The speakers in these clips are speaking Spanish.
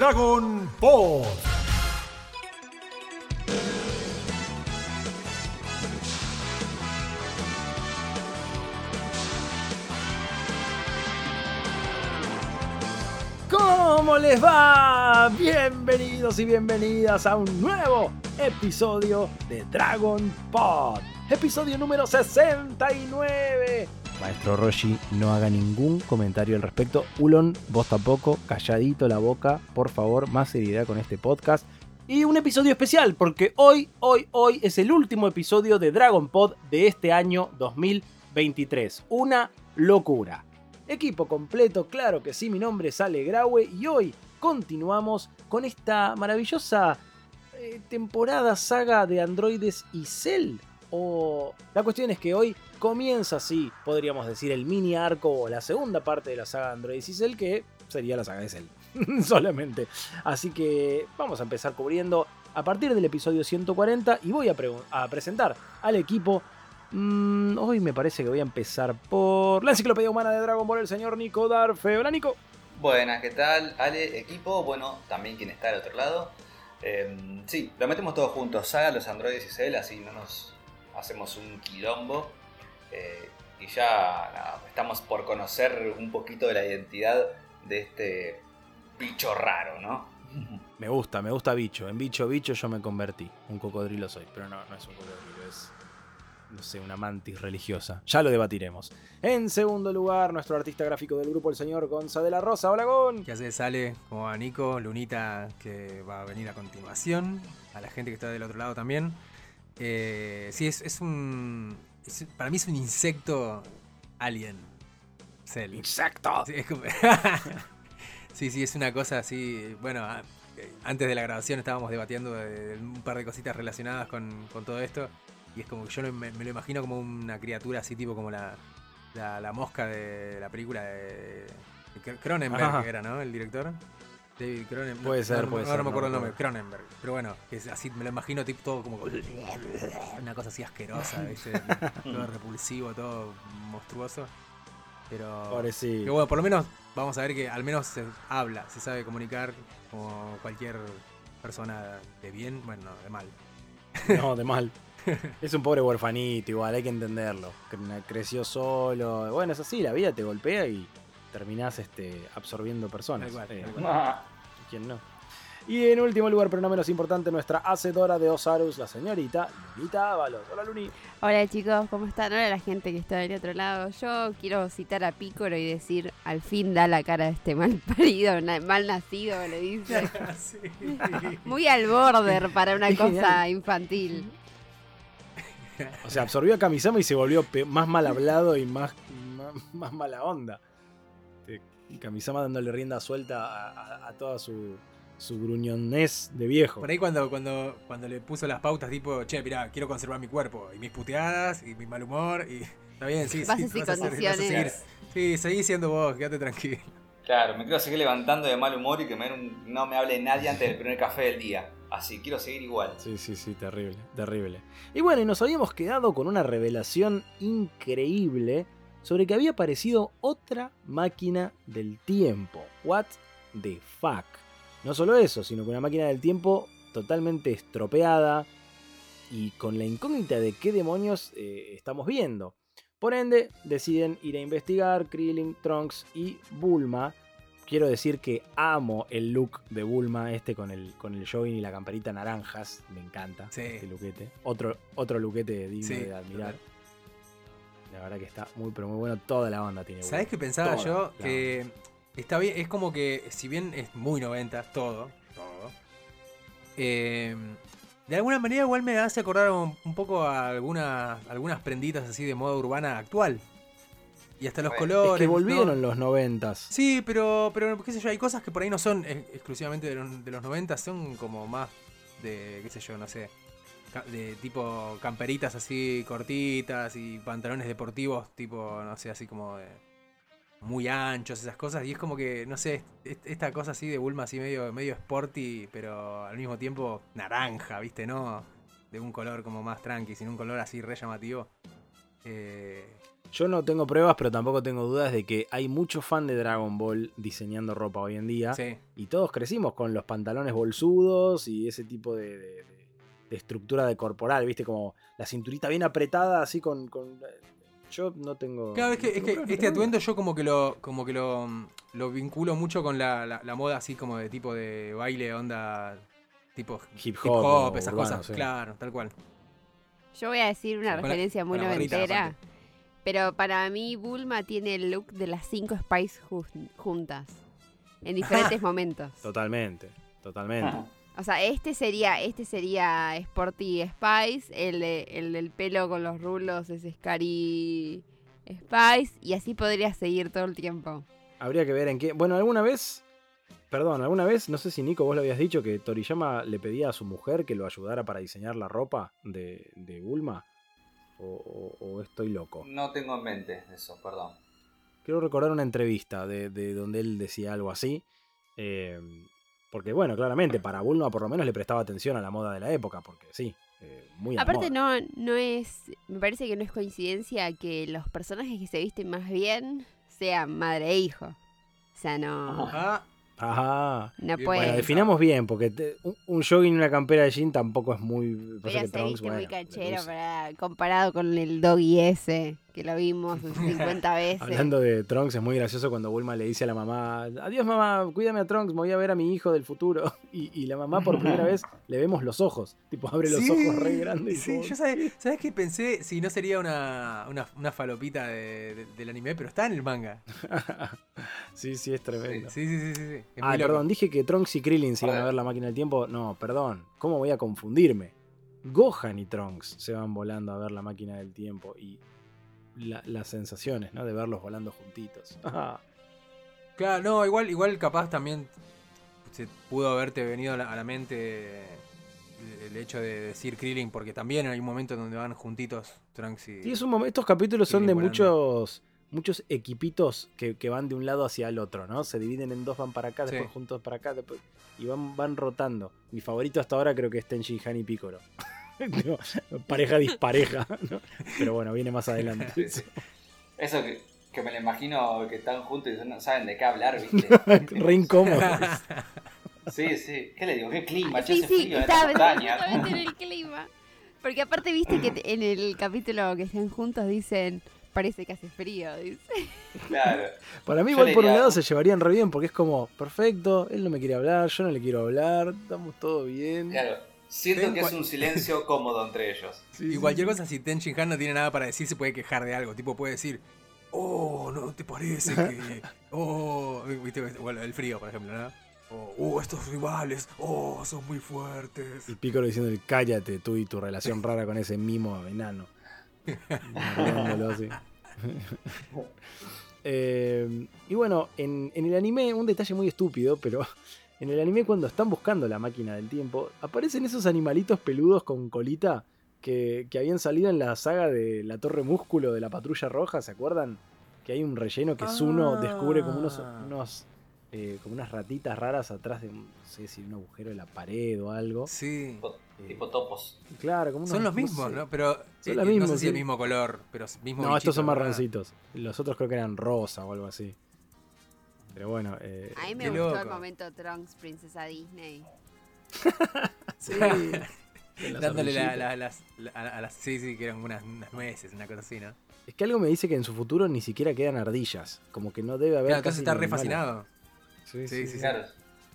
Dragon Ball. ¿Cómo les va? Bienvenidos y bienvenidas a un nuevo episodio de Dragon Pod. Episodio número 69. Maestro Roshi, no haga ningún comentario al respecto. Ulon, vos tampoco, calladito la boca, por favor, más seriedad con este podcast. Y un episodio especial, porque hoy, hoy, hoy es el último episodio de Dragon Pod de este año 2023. Una locura. Equipo completo, claro que sí, mi nombre es Ale Graue y hoy continuamos con esta maravillosa eh, temporada saga de androides y Cell. O la cuestión es que hoy comienza así, podríamos decir, el mini arco o la segunda parte de la saga de androides y Cell, que sería la saga de Cell. Solamente. Así que vamos a empezar cubriendo a partir del episodio 140 y voy a, presentar al equipo Mm, hoy me parece que voy a empezar por la enciclopedia humana de Dragon Ball, el señor Nico Darfe. Hola Nico. Buenas, ¿qué tal? Ale, equipo, bueno, también quien está al otro lado. Eh, sí, lo metemos todos juntos, Saga, los androides y Cell, así no nos hacemos un quilombo. Eh, y ya estamos por conocer un poquito de la identidad de este bicho raro, ¿no? Me gusta, me gusta bicho. En bicho, bicho yo me convertí. Un cocodrilo soy, pero no, no es un cocodrilo, es no sé, una mantis religiosa. Ya lo debatiremos. En segundo lugar, nuestro artista gráfico del grupo, el señor Gonza de la Rosa. Hola, Gon. ¿Qué hace? Sale como a Nico, Lunita, que va a venir a continuación. A la gente que está del otro lado también. Eh, sí, es, un. Para mí es un insecto alien. Cell. ¡Insecto! Sí, sí, es una cosa así. Bueno, antes de la grabación estábamos debatiendo un par de cositas relacionadas con, con todo esto. Y es como que yo me, lo imagino como una criatura así, tipo como la, la, mosca de la película de, Cronenberg, era, ¿no? El director. David Cronenberg. Puede ser, puede ser. No me acuerdo el nombre, Cronenberg. Pero bueno, es así, me lo imagino tipo todo como. Una cosa así asquerosa, todo repulsivo, todo monstruoso. Pero. sí. bueno, por lo menos vamos a ver que al menos se habla, se sabe comunicar como cualquier persona de bien, bueno, no, de mal. No, de mal. es un pobre huerfanito, igual, hay que entenderlo. Creció solo. Bueno, es así, la vida te golpea y terminás este, absorbiendo personas. Eh, ¿Quién no? Y en último lugar, pero no menos importante, nuestra hacedora de Osarus, la señorita Lunita Ábalos. Hola Luni. Hola chicos, ¿cómo están? Hola la gente que está del otro lado. Yo quiero citar a Pícoro y decir, al fin da la cara de este mal parido, mal nacido, le dice. Muy al border para una cosa infantil. O sea, absorbió a Kamisama y se volvió más mal hablado y más, más, mala onda. Kamisama dándole rienda suelta a, toda su, su gruñonés de viejo. Por ahí cuando, cuando, cuando le puso las pautas tipo, che, mirá, quiero conservar mi cuerpo y mis puteadas y mi mal humor y... Está bien, sí, sí. y condiciones. sí, seguí siendo vos, quédate tranquilo. Claro, me quiero seguir levantando de mal humor y que no me hable nadie antes del primer café del día. Así, quiero seguir igual. Sí, sí, sí, terrible, terrible. Y bueno, y nos habíamos quedado con una revelación increíble sobre que había aparecido otra máquina del tiempo. What the fuck. No solo eso, sino que una máquina del tiempo totalmente estropeada y con la incógnita de qué demonios eh, estamos viendo. Por ende, deciden ir a investigar Krillin, Trunks y Bulma quiero decir que amo el look de Bulma, este con el, con el jogging y la camperita naranjas. Me encanta este luquete. Otro, otro luquete digno de admirar. La verdad que está muy, pero muy bueno. Toda la banda tiene ¿Sabes qué pensaba yo? Que está bien, es como que, si bien es muy 90, todo, todo. Eh, de alguna manera igual me hace acordar un, poco a algunas, algunas prenditas así de moda urbana actual. Y hasta los colores. Es que volvieron los noventas. Sí, pero, pero qué sé yo, hay cosas que por ahí no son exclusivamente de los, de noventas, son como más de, qué sé yo, no sé, de tipo camperitas así cortitas y pantalones deportivos tipo, no sé, así como de muy anchos, esas cosas. Y es como que, no sé, esta cosa así de Bulma así medio, medio sporty, pero al mismo tiempo naranja, ¿viste? No de un color como más tranqui, sino un color así re llamativo. Eh, Yo no tengo pruebas, pero tampoco tengo dudas de que hay mucho fan de Dragon Ball diseñando ropa hoy en día. Sí. Y todos crecimos con los pantalones bolsudos y ese tipo de, de- de- estructura de corporal, ¿viste? Como la cinturita bien apretada, así con. con- Yo no tengo. Claro, es que, no es que este atuendo yo como que lo, como que lo, lo vinculo mucho con la, la- la moda así como de tipo de baile, onda tipo Hip hip hop hop, o esas urbano, cosas. sí. Claro, tal cual. Yo voy a decir una Con referencia muy la noventera. Pero para mí Bulma tiene el look de las cinco Spice jun- juntas. En diferentes momentos. Totalmente, totalmente. Ajá. O sea, este sería, este sería Sporty Spice, el, de- el del pelo con los rulos es Scary Spice, y así podría seguir todo el tiempo. Habría que ver en qué. Bueno, alguna vez. Perdón, alguna vez, no sé si Nico vos lo habías dicho, que Toriyama le pedía a su mujer que lo ayudara para diseñar la ropa de, de Bulma. O, o- o estoy loco. No tengo en mente eso, perdón. Quiero recordar una entrevista de, de donde él decía algo así. eh, porque, bueno, claramente para Bulma por lo menos le prestaba atención a la moda de la época, porque sí, eh, muy a la Aparte moda. no, no es, me parece que no es coincidencia que los personajes que se visten más bien sean madre e hijo. O sea, no, Ah, Ajá. no puede. Bueno, definamos bien, porque te- un, un jogging y una campera de jean tampoco es muy. Pero que se Trunks, viste muy bueno, canchero para- comparado con el doggy ese, que lo vimos 50 veces. Hablando de Trunks, es muy gracioso cuando Bulma le dice a la mamá: Adiós, mamá, cuídame a Trunks, me voy a ver a mi hijo del futuro. Y, y la mamá, por primera vez, le vemos los ojos. Tipo, abre los sí, ojos re grandes. y Sí, como- yo sabes, ¿sabes qué pensé? Si no sería una, una, una falopita de- de- del anime, pero está en el manga. sí, sí, es tremendo. Sí, sí, sí, sí. sí. Ah, perdón, dije que Trunks y Krillin se iban a ver la máquina del tiempo. No, perdón, ¿cómo voy a confundirme? Gohan y Trunks se van volando a ver la máquina del tiempo y la- las sensaciones, ¿no? De verlos volando juntitos. Claro, no, igual, igual capaz también se pudo haberte venido a la, a la mente el hecho de decir Krillin, porque también hay un momento donde van juntitos Trunks y... Sí, es un estos capítulos son de muchos muchos equipitos que, que van de un lado hacia el otro, ¿no? Se dividen en dos, van para acá, Sí. después juntos para acá, después, y van, van rotando. Mi favorito hasta ahora creo que es Tenchi Han y Piccolo. Digo, pareja dispareja, ¿no? Pero bueno, viene más adelante. Sí, sí. Eso que, que me lo imagino que están juntos y no saben de qué hablar, ¿viste? Re incómodo. Sí, sí. ¿Qué le digo? ¿Qué clima? Sí, sí, frío en estaba en el clima. Porque aparte viste que te- en el capítulo que están juntos dicen, parece que hace frío, dice. Claro. Para mí, Yo igual por un lado se llevarían re bien porque es como, perfecto, él no me quiere hablar, yo no le quiero hablar, estamos todo bien. Claro. Siento Ten que es un silencio cómodo entre ellos. Sí, Y sí, cualquier cosa, si Ten Shin Han no tiene nada para decir, se puede quejar de algo. Tipo, puede decir, oh, ¿no te parece que...? Oh, viste, bueno, el frío, por ejemplo, ¿no? Oh, oh, estos rivales, oh, son muy fuertes. Y Piccolo diciendo, cállate tú y tu relación rara con ese mimo enano. Así. Eh, y bueno, en, en el anime, un detalle muy estúpido, pero en el anime cuando están buscando la máquina del tiempo, aparecen esos animalitos peludos con colita que, que habían salido en la saga de la Torre Músculo de la Patrulla Roja, ¿se acuerdan? Que hay un relleno que Zuno Ah. descubre como unos, unos eh, como unas ratitas raras atrás de un, no sé si un agujero de la pared o algo. Sí. Tipo, tipo topos. Claro, como unos, Son los no mismos, sé. ¿no? Pero Son eh, los no mismos, sé si el mismo color, pero mismo No, estos son marroncitos. Los otros creo que eran rosa o algo así. Pero bueno, eh, A mí me gustó el momento Trunks, Princesa Disney. sí. Dándole la- la- las, la- a, a las... Sí, sí, que eran unas, unas nueces, una cosa así, ¿no? Es que algo me dice que en su futuro ni siquiera quedan ardillas. Como que no debe haber. Claro, entonces casi está re fascinado. Sí, Sí, sí, sí, sí. Claro.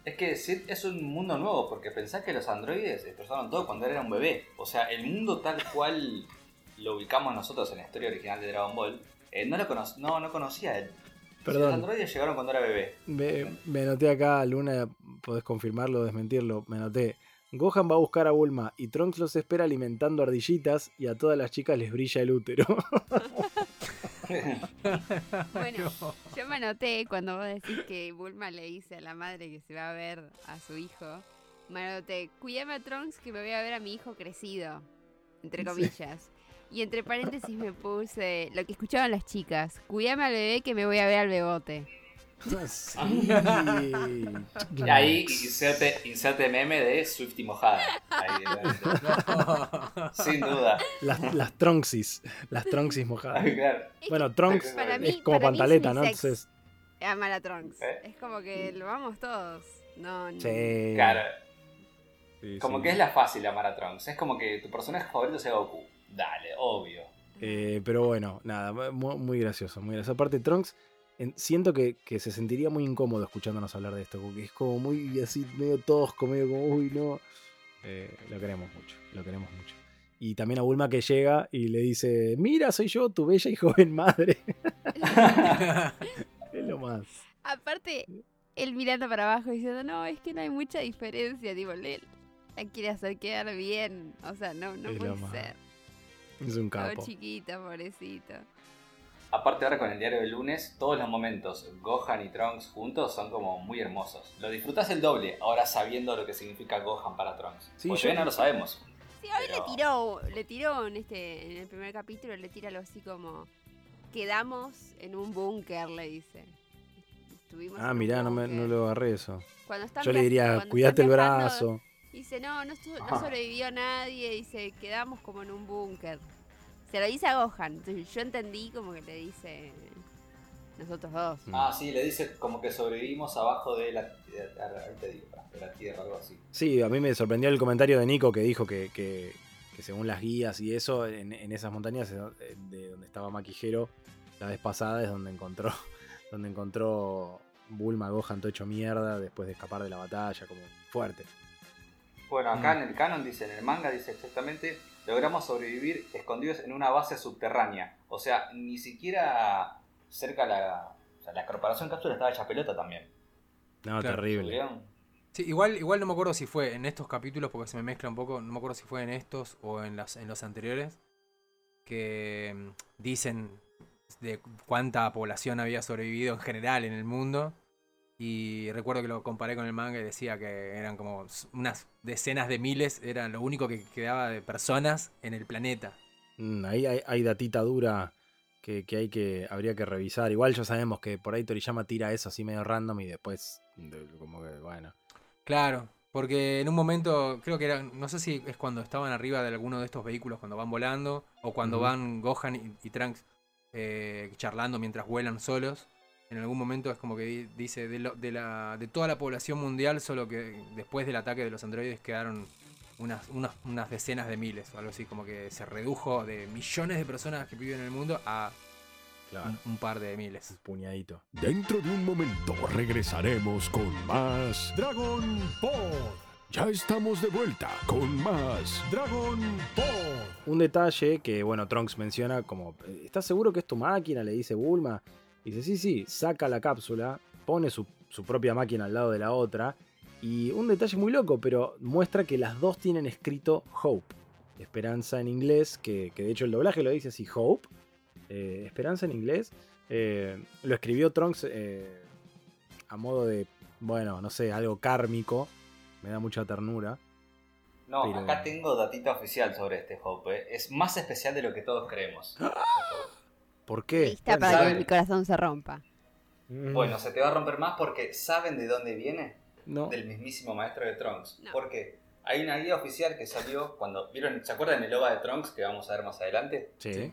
Es que es un mundo nuevo, porque pensás que los androides destrozaron todo cuando él era un bebé. O sea, el mundo tal cual lo ubicamos nosotros en la historia original de Dragon Ball, eh, no, lo cono no, no conocía él. Si los Perdón, androides llegaron cuando era bebé. me, me anoté acá, Luna, podés confirmarlo o desmentirlo. Me anoté. Gohan va a buscar a Bulma y Trunks los espera alimentando ardillitas y a todas las chicas les brilla el útero. Bueno, yo me anoté cuando vos decís que Bulma le dice a la madre que se va a ver a su hijo. Me anoté, cuídame a Trunks que me voy a ver a mi hijo crecido. Entre Sí. comillas. Y entre paréntesis me puse lo que escuchaban las chicas. Cuídame al bebé que me voy a ver al bebote. Sí. Y ahí inserte, inserte meme de Swifty mojada. Ahí, Sin duda. Las, las Tronksis. Las Tronksis mojadas. Claro. Es Bueno, Trunks para mí- es como para mí pantaleta, ¿no? Entonces, Amar a Trunks. ¿Eh? Es como que lo vamos todos. No, no. sí. Claro. Sí, Como sí. que es la fácil amar a Trunks. Es como que tu personaje favorito sea Goku. Dale, obvio. Eh, pero bueno, nada, muy, muy gracioso, muy gracioso. Aparte, Trunks, en- siento que, que se sentiría muy incómodo escuchándonos hablar de esto, porque es como muy así, medio tosco, medio como, uy, no. Eh, lo queremos mucho, lo queremos mucho. Y también a Bulma que llega y le dice, mira, soy yo, tu bella y joven madre. es lo más. Aparte, él mirando para abajo diciendo, no, es que no hay mucha diferencia. Digo, él la quiere hacer quedar bien. O sea, no, no Es puede ser. Es un Todo capo. chiquito, pobrecito. Aparte ahora con el diario del lunes, todos los momentos Gohan y Trunks juntos son como muy hermosos. Lo disfrutás el doble ahora sabiendo lo que significa Gohan para Trunks. Sí, Porque yo- no lo sabemos. Sí, hoy Pero- le tiró, le tiró en este, en el primer capítulo, le tira algo así como quedamos en un búnker, le dice. Estuvimos en Ah, mirá, no, me, búnker". no lo agarré eso. Cuando están Yo le diría, están el viajando, brazo. Dice, no, no, no sobrevivió nadie. Dice, quedamos como en un búnker. Se lo dice a Gohan. Entonces yo entendí como que le dice nosotros dos. Mm. Ah, sí, le dice como que sobrevivimos abajo de la, de- la tierra, algo así. Sí, a mí me sorprendió el comentario de Nico que dijo que, que- que según las guías y eso, en, en esas montañas eh, de donde estaba Maquijero la vez pasada es donde encontró, donde encontró Bulma Gohan todo hecho mierda después de escapar de la batalla, como fuerte. Bueno, acá Mm. en el canon dice, en el manga dice exactamente, logramos sobrevivir escondidos en una base subterránea. O sea, ni siquiera cerca la... O sea, la corporación cápsula estaba hecha pelota también. No, Claro. terrible. Sí, igual, igual no me acuerdo si fue en estos capítulos, porque se me mezcla un poco, no me acuerdo si fue en estos o en, las, en los anteriores, que mm, dicen de cuánta población había sobrevivido en general en el mundo. Y recuerdo que lo comparé con el manga y decía que eran como unas decenas de miles, era lo único que quedaba de personas en el planeta. Mm, ahí hay, hay datita dura que, que hay que habría que revisar. Igual ya sabemos que por ahí Toriyama tira eso así medio random y después de- como que bueno. Claro, porque en un momento, creo que era, no sé si es cuando estaban arriba de alguno de estos vehículos cuando van volando, o cuando van Gohan y, y Trunks eh, charlando mientras vuelan solos. En algún momento es como que di- dice de, lo- de, la, de toda la población mundial, solo que después del ataque de los androides quedaron unas, unas, unas decenas de miles, o algo así, como que se redujo de millones de personas que viven en el mundo a Claro, un, un par de miles. puñadito. Dentro de un momento regresaremos con más Dragon Ball. Ya estamos de vuelta con más Dragon Ball. Un detalle que, bueno, Trunks menciona como, ¿estás seguro que es tu máquina? Le dice Bulma. Dice, sí, sí, saca la cápsula, pone su, su propia máquina al lado de la otra. Y un detalle muy loco, pero muestra que las dos tienen escrito Hope. Esperanza en inglés, que, que de hecho el doblaje lo dice así, Hope. eh, esperanza en inglés. eh, lo escribió Trunks eh, a modo de, bueno, no sé, algo kármico. Me da mucha ternura. No, Pero- acá tengo datita oficial sobre este Hope. ¿eh? Es más especial de lo que todos creemos. ¿Por qué? Lista para ¿saben? que mi corazón se rompa. Mm, Bueno, se te va a romper más porque ¿saben de dónde viene? no. Del mismísimo maestro de Trunks. No. Porque hay una guía oficial que salió cuando... ¿Vieron? ¿Se acuerdan el OVA de Trunks que vamos a ver más adelante? Sí.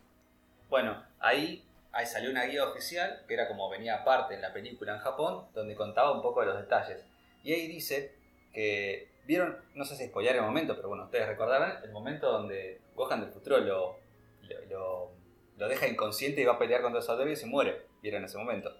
Bueno, ahí, ahí salió una guía oficial, que era como venía aparte en la película en Japón, donde contaba un poco de los detalles. Y ahí dice que, vieron, no sé si spoilear el momento, pero bueno, ustedes recordarán el momento donde Gohan del futuro lo, lo, lo- lo deja inconsciente y va a pelear contra los androides y se muere. ¿Vieron ese momento?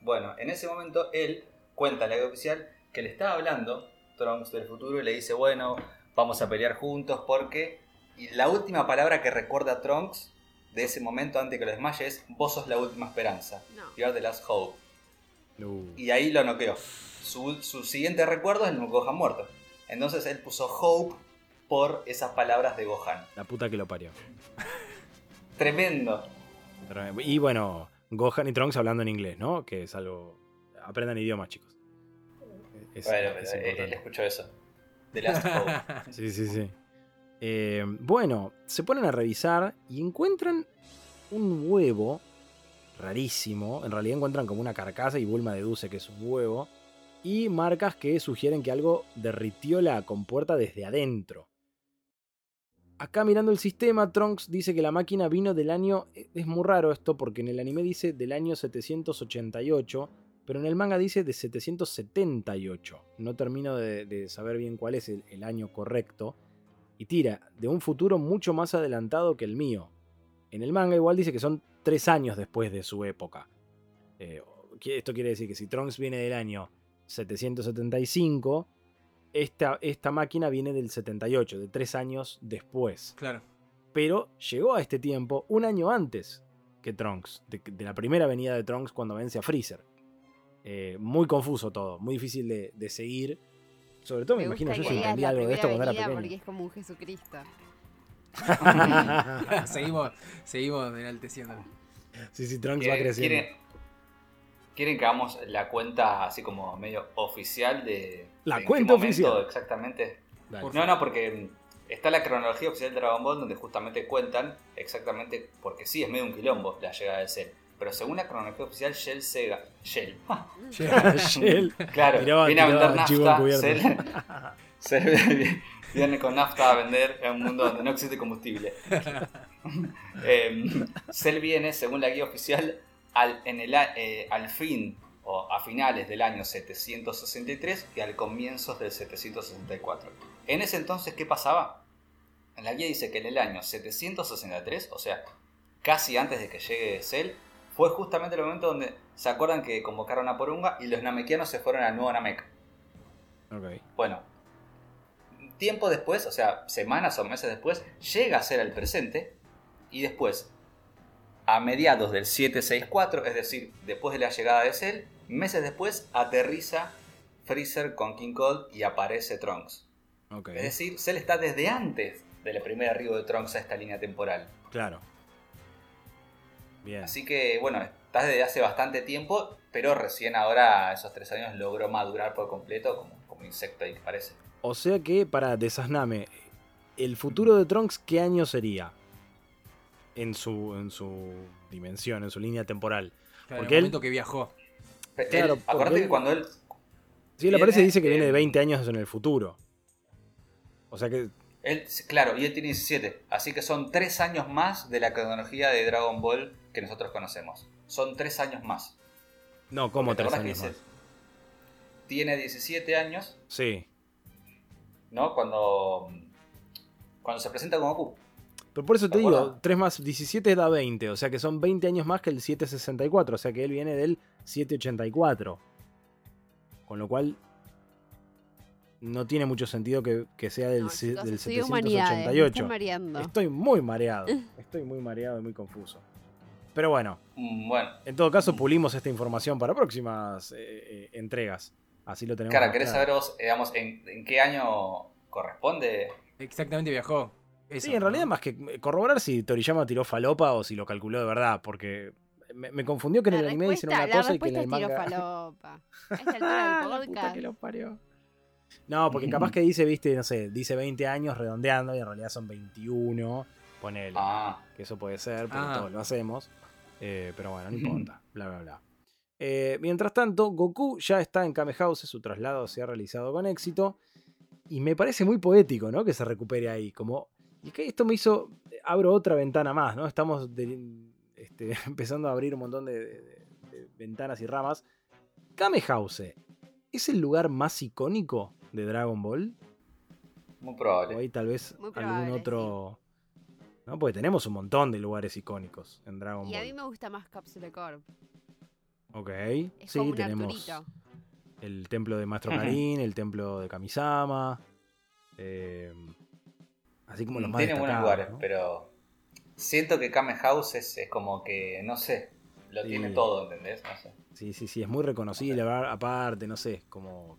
Bueno, en ese momento él cuenta en la guía oficial que le estaba hablando Trunks del futuro y le dice, bueno, vamos a pelear juntos porque... Y la última palabra que recuerda Trunks de ese momento antes que lo desmaye es, vos sos la última esperanza. No. You are the last hope. Y ahí lo noqueó. Su, su siguiente recuerdo es el Gohan muerto. Entonces él puso hope por esas palabras de Gohan. La puta que lo parió. Tremendo. Y bueno, Gohan y Trunks hablando en inglés, ¿no? Que es algo. Aprendan idiomas, chicos. Es, bueno, es él, escuchó eso. The last hope. Sí, sí, sí. Eh, bueno, se ponen a revisar y encuentran un huevo rarísimo. En realidad encuentran como una carcasa y Bulma deduce que es un huevo. Y marcas que sugieren que algo derritió la compuerta desde adentro. Acá mirando el sistema, Trunks dice que la máquina vino del año... Es muy raro esto porque en el anime dice del año 788, pero en el manga dice de 778. No termino de, saber bien cuál es el, año correcto. Y tira, de un futuro mucho más adelantado que el mío. En el manga igual dice que son tres años después de su época. Eh, esto quiere decir que si Trunks viene del año 775, esta, esta máquina viene del 78, de tres años después. Claro. Pero llegó a este tiempo un año antes que Trunks, de, la primera venida de Trunks cuando vence a Freezer. Eh, muy confuso todo, muy difícil de, seguir. Sobre todo me, imagino yo si entendía algo de esto cuando era pequeño. Porque es como un Jesucristo. seguimos, seguimos enalteciendo. Sí, sí, Trunks va creciendo. ¿Quieren que hagamos la cuenta así como medio oficial de... La cuenta oficial. Exactamente. No, no, porque está la cronología oficial de Dragon Ball donde justamente cuentan exactamente, porque sí, es medio un quilombo la llegada de Cell. Pero según la cronología oficial, Shell Sega. Shell. Shell. Claro, viene a vender nafta. Cell, Cell viene con nafta a vender en un mundo donde no existe combustible. eh, Cell viene, según la guía oficial, al, en el, eh, al fin o a finales del año 763 y al comienzo del 764. En ese entonces, ¿qué pasaba? En la guía dice que en el año 763, o sea, casi antes de que llegue Cell, fue justamente el momento donde se acuerdan que convocaron a Porunga y los namekianos se fueron al nuevo Namek. Bueno, tiempo después, o sea, semanas o meses después, llega a ser el presente y después a mediados del 764, es decir, después de la llegada de Cell, meses después aterriza Freezer con King Cold y aparece Trunks. Es decir, Cell está desde antes del primer arribo de Trunks a esta línea temporal. Claro. Bien. Así que, bueno, está desde hace bastante tiempo, pero recién ahora, esos tres años, logró madurar por completo como, como insecto ahí, parece. O sea que, para desasname, ¿el futuro de Trunks qué año sería? En su, en su dimensión, en su línea temporal. porque el momento que viajó. Claro, acuérdate que cuando él. Sí, él aparece y dice que viene de 20 años en el futuro. O sea que. Él, claro, y él tiene 17. Así que son 3 años más de la cronología de Dragon Ball que nosotros conocemos. Son 3 años más. No, ¿cómo 3 años más? Tiene 17 años. Sí. ¿No? Cuando. Cuando se presenta como Goku. Pero por eso te digo, 3 más 17 da 20, o sea que son 20 años más que el 764, o sea que él viene del 784. Con lo cual no tiene mucho sentido que, sea del, del 788. Estoy muy mareado, estoy muy mareado y muy confuso. Pero bueno, mm, bueno. en todo caso pulimos esta información para próximas eh, eh, entregas. Así lo tenemos. Cara, ¿querés saber vos, digamos, en qué año corresponde? Exactamente viajó sí, en realidad más que corroborar si Toriyama tiró falopa o si lo calculó de verdad, porque me, confundió que en el anime dicen una cosa y que en el manga... falopa. A esta altura del podcast. que lo parió. No, porque capaz que dice, viste, no sé, dice 20 años redondeando y en realidad son 21. Ponele. Ah. Que eso puede ser, pero ah. todos lo hacemos. Eh, pero bueno, no importa. bla, bla, bla. Eh, mientras tanto, Goku ya está en Kame House, su traslado se ha realizado con éxito. Y me parece muy poético, ¿no? Que se recupere ahí. Como y que esto me hizo, abro otra ventana más, ¿no? Estamos este, empezando a abrir un montón de, ventanas y ramas. Kame House, ¿es el lugar más icónico de Dragon Ball? Muy probable. O hay tal vez algún otro... ¿no? Porque tenemos un montón de lugares icónicos en Dragon Ball. Y a mí me gusta más Capsule Corp. Ok, sí, tenemos el templo de Maestro Karin, el templo de Kamisama. Eh, Así como los más Tiene buenos lugares, pero siento que Kame House es, como que, no sé, lo tiene todo, ¿entendés? No sé. Sí, sí, sí, es muy reconocible, aparte, no sé, como...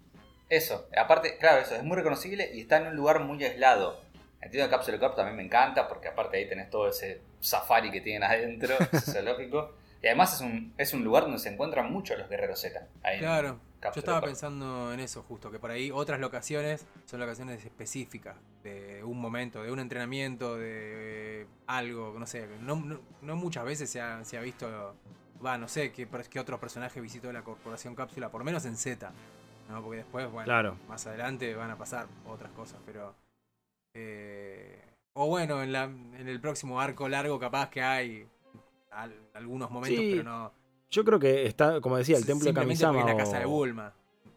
Eso, aparte, claro, eso, es muy reconocible y está en un lugar muy aislado. Entiendo que Capsule Corp también me encanta, porque aparte ahí tenés todo ese safari que tienen adentro, ese zoológico. Y además es un, es un lugar donde se encuentran muchos los guerreros Z. claro. Yo estaba pensando en eso justo, que por ahí otras locaciones son locaciones específicas de un momento, de un entrenamiento, de algo, no sé. No, muchas veces se ha, visto va, no sé qué, qué otro personaje visitó la corporación cápsula, por menos en Z. ¿no? Porque después, bueno, Claro. más adelante van a pasar otras cosas, pero. eh, o bueno, en, la, en el próximo arco largo, capaz que hay al- algunos momentos, Sí, pero no. Yo creo que está, como decía, el templo de Kamisama. la casa de Bulma.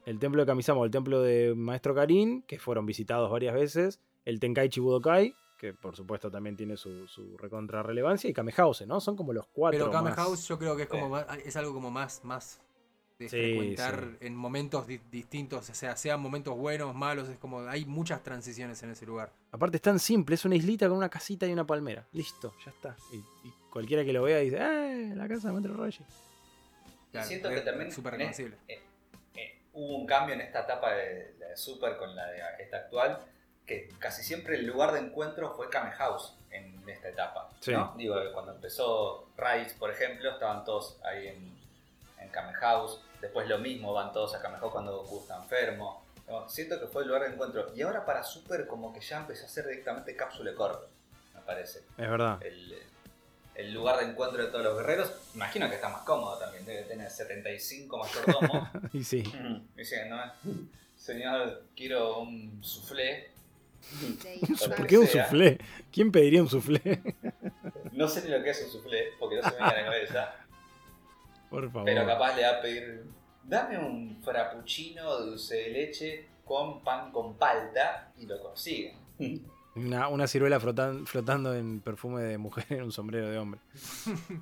el templo de Kamisama o el templo de Maestro Karin, que fueron visitados varias veces, el Tenkaichi Budokai, que por supuesto también tiene su, su recontra relevancia, y Kame House, ¿no? Son como los cuatro. Pero Kame más- House yo creo que es como Sí. más- es algo como más, más de Sí, frecuentar sí. en momentos di- distintos, o sea, sean momentos buenos, malos, es como hay muchas transiciones en ese lugar. Aparte es tan simple, es una islita con una casita y una palmera. Listo, ya está. Y, y cualquiera que lo vea dice, ¡eh! La casa de Maestro Roshi. Claro, siento que también este- reconocible. eh, eh, hubo un cambio en esta etapa de, la de Super con la de esta actual, que casi siempre el lugar de encuentro fue Kame House en esta etapa. Sí. ¿no? Digo, cuando empezó Rise, por ejemplo, estaban todos ahí en, en Kame House. Después lo mismo, van todos a Kame House cuando Goku está enfermo. No, siento que fue el lugar de encuentro. Y ahora para Super como que ya empezó a ser directamente cápsula corta, me parece. Es verdad. el, el lugar de encuentro de todos los guerreros. Imagino que está más cómodo también, debe tener 75 mayordomos. y sí. Diciendo, señor, quiero un soufflé. ¿Por qué un soufflé? ¿Quién pediría un soufflé? No sé ni lo que es un soufflé, porque no se me viene a la cabeza. Por favor. Pero capaz le va a pedir, dame un frappuccino dulce de leche con pan con palta y lo consigue. Una, una ciruela flotan- flotando en perfume de mujer en un sombrero de hombre.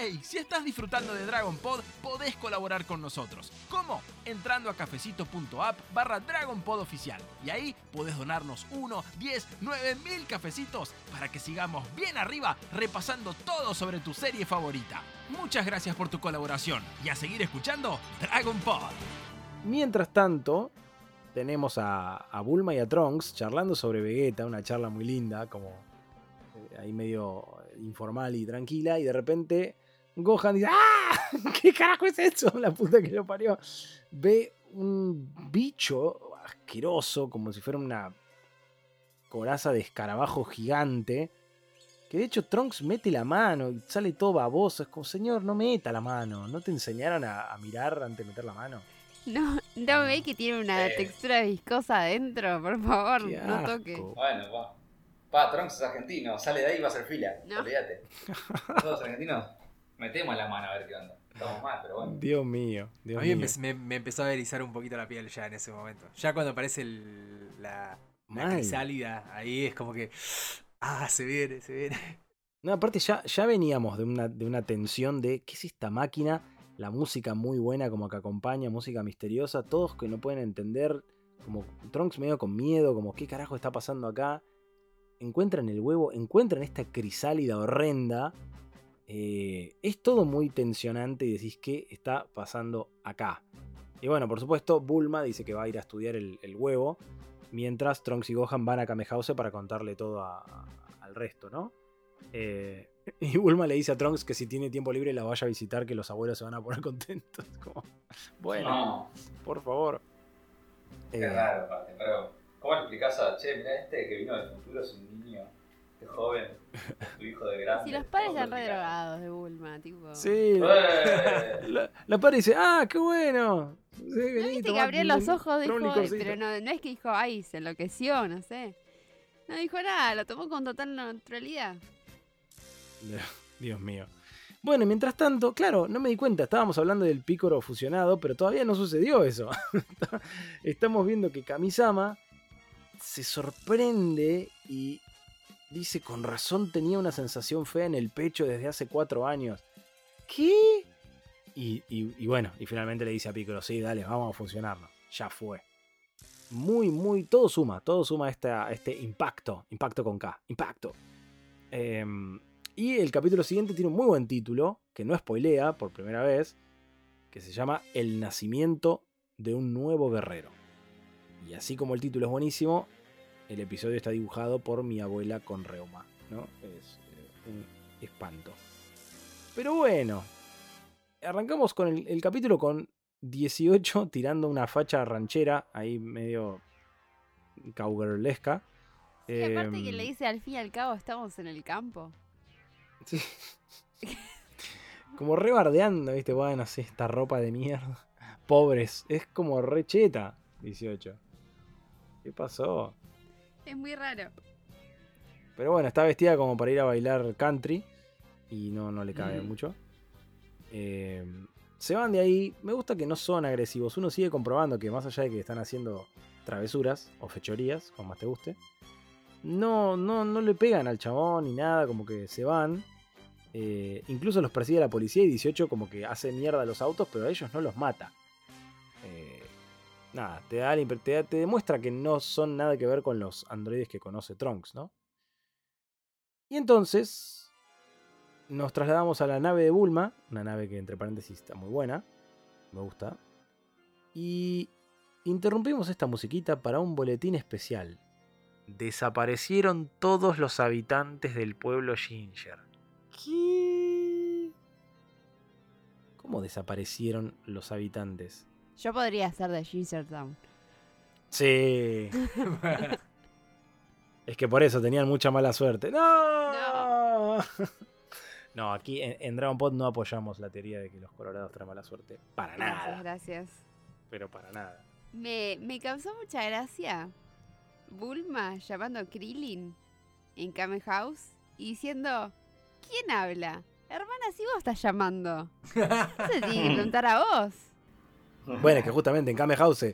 ¡Ey! Si estás disfrutando de Dragon Pod, podés colaborar con nosotros. ¿Cómo? Entrando a cafecito.app barra Dragon Pod oficial. Y ahí podés donarnos 1, 10, 9 mil cafecitos para que sigamos bien arriba repasando todo sobre tu serie favorita. Muchas gracias por tu colaboración y a seguir escuchando Dragon Pod. Mientras tanto, tenemos a, Bulma y a Trunks charlando sobre Vegeta, una charla muy linda, como eh, ahí medio informal y tranquila, y de repente Gohan dice, ¡Ah! ¿Qué carajo es eso? La puta que lo parió. Ve un bicho asqueroso, como si fuera una coraza de escarabajo gigante. Que de hecho Trunks mete la mano y sale todo baboso. Es como, señor, no meta la mano. ¿No te enseñaron a mirar antes de meter la mano? No, no ve que tiene una Eh. textura viscosa adentro, por favor, Qué no asco. toque. Bueno, va. Pa, Trunks es argentino, sale de ahí y va a hacer fila. No. Olvídate. Todos argentinos, metemos la mano a ver qué onda. Estamos mal, pero bueno. Dios mío, Dios A mí mío. me, me empezó a erizar un poquito la piel ya en ese momento. Ya cuando aparece el- la, la crisálida, ahí es como que. Ah, se viene, se viene. No, aparte ya, ya veníamos de una, de una tensión de ¿qué es esta máquina? La música muy buena como que acompaña, música misteriosa, todos que no pueden entender, como Trunks medio con miedo, como ¿qué carajo está pasando acá? Encuentran el huevo, encuentran esta crisálida horrenda. eh, es todo muy tensionante y decís ¿qué está pasando acá? Y bueno, por supuesto, Bulma dice que va a ir a estudiar el, huevo, mientras Trunks y Gohan van a Kamehause para contarle todo al resto, ¿no? Eh, y Bulma le dice a Trunks que si tiene tiempo libre la vaya a visitar, que los abuelos se van a poner contentos. Como, bueno, No, por favor. qué Eh, raro, aparte. Pero, ¿cómo le explicás a, che, mira este que vino del futuro es un niño, este joven, es tu hijo de grande? Si los padres ¿Cómo están re drogados de Bulma, tipo. sí, ¡Eh! la, la padre dice, ah, qué bueno. Sí, ¿No vení, viste que abrió los ojos? Dijo, tomá un "Ay", licorcito". pero no, no es que dijo, ay, se enloqueció, no sé. No dijo nada, lo tomó con total naturalidad. Dios mío. Bueno, mientras tanto, claro, no me di cuenta, estábamos hablando del pícoro fusionado, pero todavía no sucedió eso. Estamos viendo que Kamisama se sorprende y dice, con razón tenía una sensación fea en el pecho desde hace cuatro años. ¿Qué? Y, bueno, y finalmente le dice a Pícoro, sí, dale, vamos a funcionarnos. Ya fue. Muy, muy, todo suma, todo suma este impacto, impacto con K, impacto. Em, y el capítulo siguiente tiene un muy buen título, que no spoilea por primera vez, que se llama El nacimiento de un nuevo guerrero. Y así como el título es buenísimo, el episodio está dibujado por mi abuela con reuma. ¿no? Es eh, un espanto. Pero bueno, arrancamos con el, el capítulo con 18 tirando una facha ranchera, ahí medio cowgirlesca. Y aparte que Em, le dice al fin y al cabo estamos en el campo. Sí. como re bardeando, ¿viste? Bueno, sí, esta ropa de mierda. Pobres, es como re cheta, 18. ¿Qué pasó? Es muy raro. Pero bueno, está vestida como para ir a bailar country y no, no le cabe Mm. mucho. Eh, se van de ahí. Me gusta que no son agresivos. Uno sigue comprobando que más allá de que están haciendo travesuras o fechorías, como más te guste, no, no, no le pegan al chabón ni nada, como que se van. Eh, incluso los persigue la policía y 18 como que hace mierda a los autos, pero a ellos no los mata. Eh, nada, te, te, da- te demuestra que no son nada que ver con los androides que conoce Trunks, ¿no? Y entonces nos trasladamos a la nave de Bulma, una nave que entre paréntesis está muy buena, me gusta. Y interrumpimos esta musiquita para un boletín especial. Desaparecieron todos los habitantes del pueblo Ginger. ¿Qué? ¿Cómo desaparecieron los habitantes? Yo podría ser de Ginger Town. Sí. Es que por eso tenían mucha mala suerte. ¡No! No, aquí en, en Dragon Pod no apoyamos la teoría de que los colorados traen mala suerte. Para Gracias, nada. gracias. Pero para nada. Me, me causó mucha gracia Bulma llamando a Krillin en Kame House y diciendo, ¿quién habla? Hermana, si vos estás llamando. No se tiene que preguntar a vos. Bueno, es que justamente en Kame House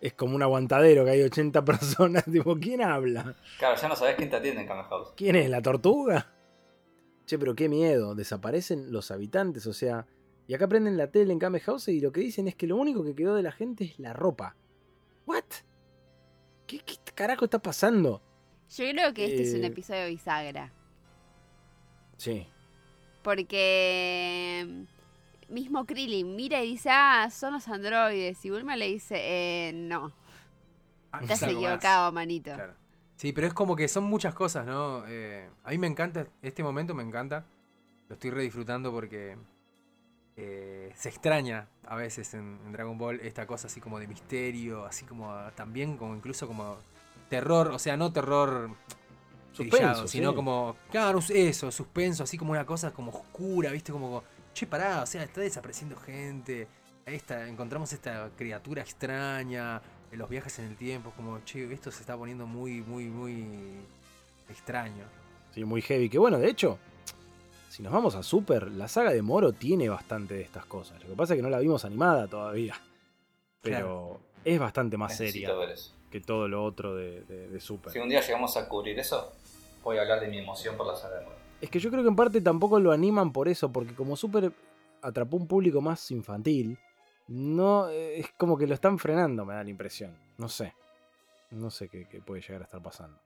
es como un aguantadero que hay 80 personas. Tipo, ¿quién habla? Claro, ya no sabés quién te atiende en Kame House. ¿Quién es? ¿La tortuga? Che, pero qué miedo. Desaparecen los habitantes, o sea. Y acá prenden la tele en Kame House y lo que dicen es que lo único que quedó de la gente es la ropa. ¿What? ¿Qué, qué carajo está pasando? Yo creo que este es un Eh. episodio bisagra. Sí. Porque mm, mismo Krillin mira y dice, ah, son los androides. Y Bulma le dice, eh, no, Ah, estás es algo más. equivocado, manito. Claro. Sí, pero es como que son muchas cosas, ¿no? Eh, a mí me encanta, este momento me encanta. Lo estoy re disfrutando porque eh, se extraña a veces en, en Dragon Ball esta cosa así como de misterio, así como también como incluso como terror, o sea, no terror Suspenso, sino sí. como, claro, eso, suspenso, así como una cosa como oscura, ¿viste? Como, che, pará, o sea, está desapareciendo gente, esta, encontramos esta criatura extraña, en los viajes en el tiempo, como, che, esto se está poniendo muy, muy, muy extraño. Sí, muy heavy. Que bueno, de hecho, si nos vamos a Super, la saga de Moro tiene bastante de estas cosas. Lo que pasa es que no la vimos animada todavía. Pero es bastante más Necesito seria ver eso. que todo lo otro de, de- de Super. Si un día llegamos a cubrir eso, voy a hablar de mi emoción por la saga de. Es que yo creo que en parte tampoco lo animan por eso, porque como Super atrapó un público más infantil, no eh, es como que lo están frenando, me da la impresión. No sé. No sé qué, qué puede llegar a estar pasando.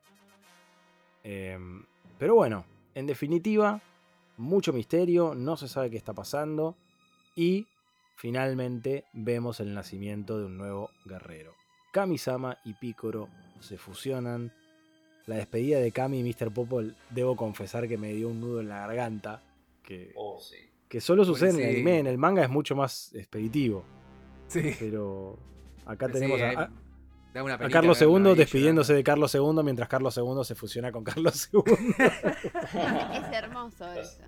Em, pero bueno, en definitiva, mucho misterio, no se sabe qué está pasando y finalmente vemos el nacimiento de un nuevo guerrero. Kamisama y Picoro se fusionan. La despedida de Kami y Mr. Popol, debo confesar que me dio un nudo en la garganta. Que, Oh, sí. que solo sucede en sí. el anime, en el manga es mucho más expeditivo. Sí. Pero acá tenemos a, hay- a- da una a penita Carlos II despidiéndose de Carlos II mientras Carlos II se fusiona con Carlos II. Es hermoso eso.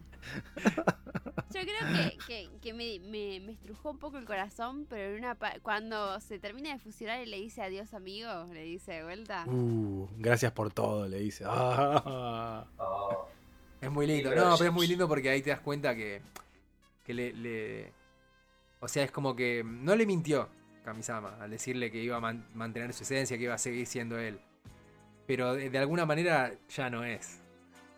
Yo creo que, que- que me, me- me estrujó un poco el corazón, pero en una pa- cuando se termina de fusionar y le dice adiós amigo, le dice de vuelta. Uh, gracias por todo, le dice. Ah. Oh, Es muy lindo, no, pero es muy lindo porque ahí te das cuenta que, que le, le- O sea, es como que no le mintió Kamisama al decirle que iba a man- mantener su esencia, que iba a seguir siendo él. Pero de, de alguna manera ya no es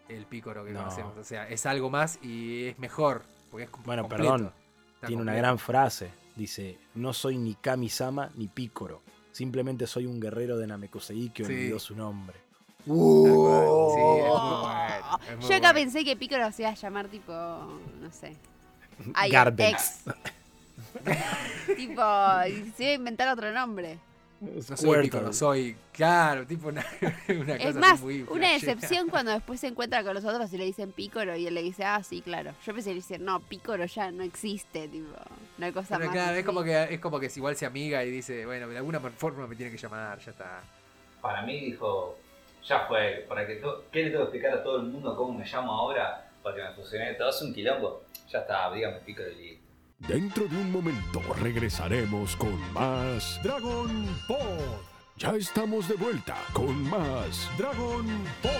el pícoro que No. conocemos. O sea, es algo más y es mejor. Porque es com- Bueno, completo, perdón, está Tiene una gran frase. Dice, no soy ni Kamisama ni Picoro. Simplemente soy un guerrero de Namekusei que Sí. olvidó su nombre. Tal cual, sí, es muy bueno, es muy Yo acá bueno. pensé que Piccolo se iba a llamar tipo, no sé. Garden. ex. tipo, se iba a inventar otro nombre. No soy pícoro. Claro, tipo una, una Es cosa más, muy una decepción cuando después se encuentra con los otros y le dicen Pícoro y él le dice, ah, sí, claro. Yo pensé que le dicen, no, Pícoro ya no existe, tipo, una cosa Pero más. claro, es como que es como que si igual se amiga y dice, bueno, de alguna forma me tiene que llamar, ya está. Para mí dijo, ya fue, para que to- ¿qué le tengo que explicar a todo el mundo cómo me llamo ahora? porque me fusioné todo, es un quilombo. Ya está, dígame pico de listo. Dentro de un momento regresaremos con más Dragon Pod. Ya estamos de vuelta con más Dragon Pod.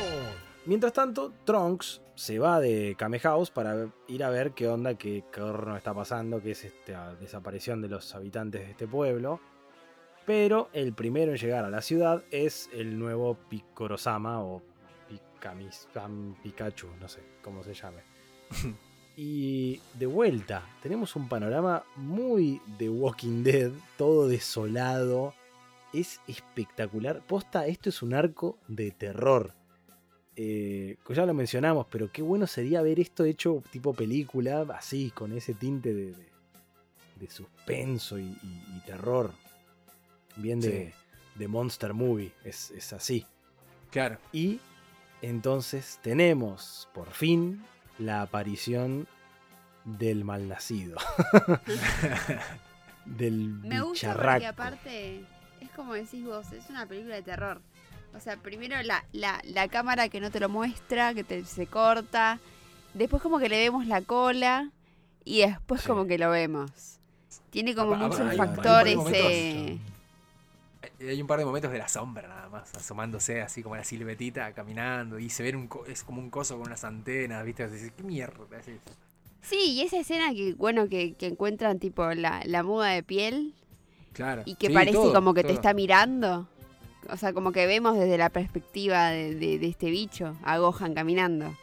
Mientras tanto, Trunks se va de Kame House para ir a ver qué onda, qué corno está pasando, qué es esta desaparición de los habitantes de este pueblo. Pero el primero en llegar a la ciudad es el nuevo Picorosama o Pikamisam Pikachu, no sé cómo se llame. y de vuelta, tenemos un panorama muy de Walking Dead, todo desolado. Es espectacular. Posta, esto es un arco de terror. Eh, ya lo mencionamos, pero qué bueno sería ver esto hecho tipo película, así, con ese tinte de, de, de suspenso y, y, y terror bien de, de Monster Movie, es, es, así. Claro. Y entonces tenemos por fin la aparición del malnacido. del Me gusta bicharraco. porque aparte, es como decís vos, es una película de terror. O sea, primero la, la, la cámara que no te lo muestra, que te, se corta. Después como que le vemos la cola. Y después Sí. como que lo vemos. Tiene como muchos factores. Eh, Hay un par de momentos de la sombra nada más, asomándose así como la siluetita, caminando, y se ve un co- es como un coso con unas antenas, ¿viste? Así, ¿Qué mierda es eso? Sí, y esa escena que, bueno, que, que encuentran tipo la, la muda de piel Claro. y que Sí, parece todo, como que te está mirando. O sea, como que vemos desde la perspectiva de, de- de este bicho, a Gohan caminando.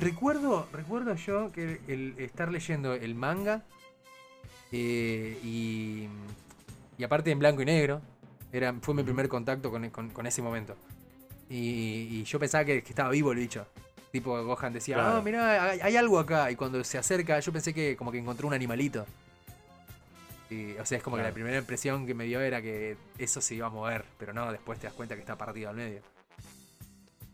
Recuerdo, recuerdo yo que el estar leyendo el manga eh, y, y aparte en blanco y negro, era, fue mi primer contacto con, con- con ese momento. Y, y yo pensaba que, que estaba vivo el bicho. Tipo Gohan decía, Claro. ah, mirá, hay, hay algo acá. Y cuando se acerca, yo pensé que como que encontró un animalito. Y, o sea, es como que la primera impresión que me dio era que eso se iba a mover. Pero no, después te das cuenta que está partido al medio.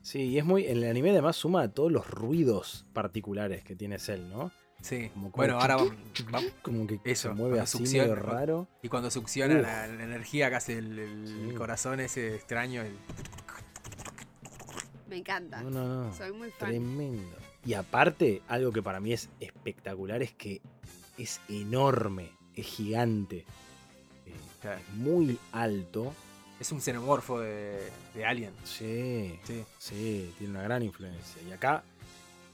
Sí, y es muy. El anime además suma a todos los ruidos particulares que tiene Cell, ¿no? Sí. Como bueno, ahora va- Como que Eso, se mueve así succiona- medio raro. Y cuando succiona Uf. la, la energía que hace el, el Sí. corazón ese extraño, el- Me encanta. No, no, no. Soy muy fan. Tremendo. Y aparte, algo que para mí es espectacular es que es enorme, es gigante, eh, Claro. es muy alto. es un xenomorfo de, de Alien. Sí, Sí. sí, tiene una gran influencia. Y acá,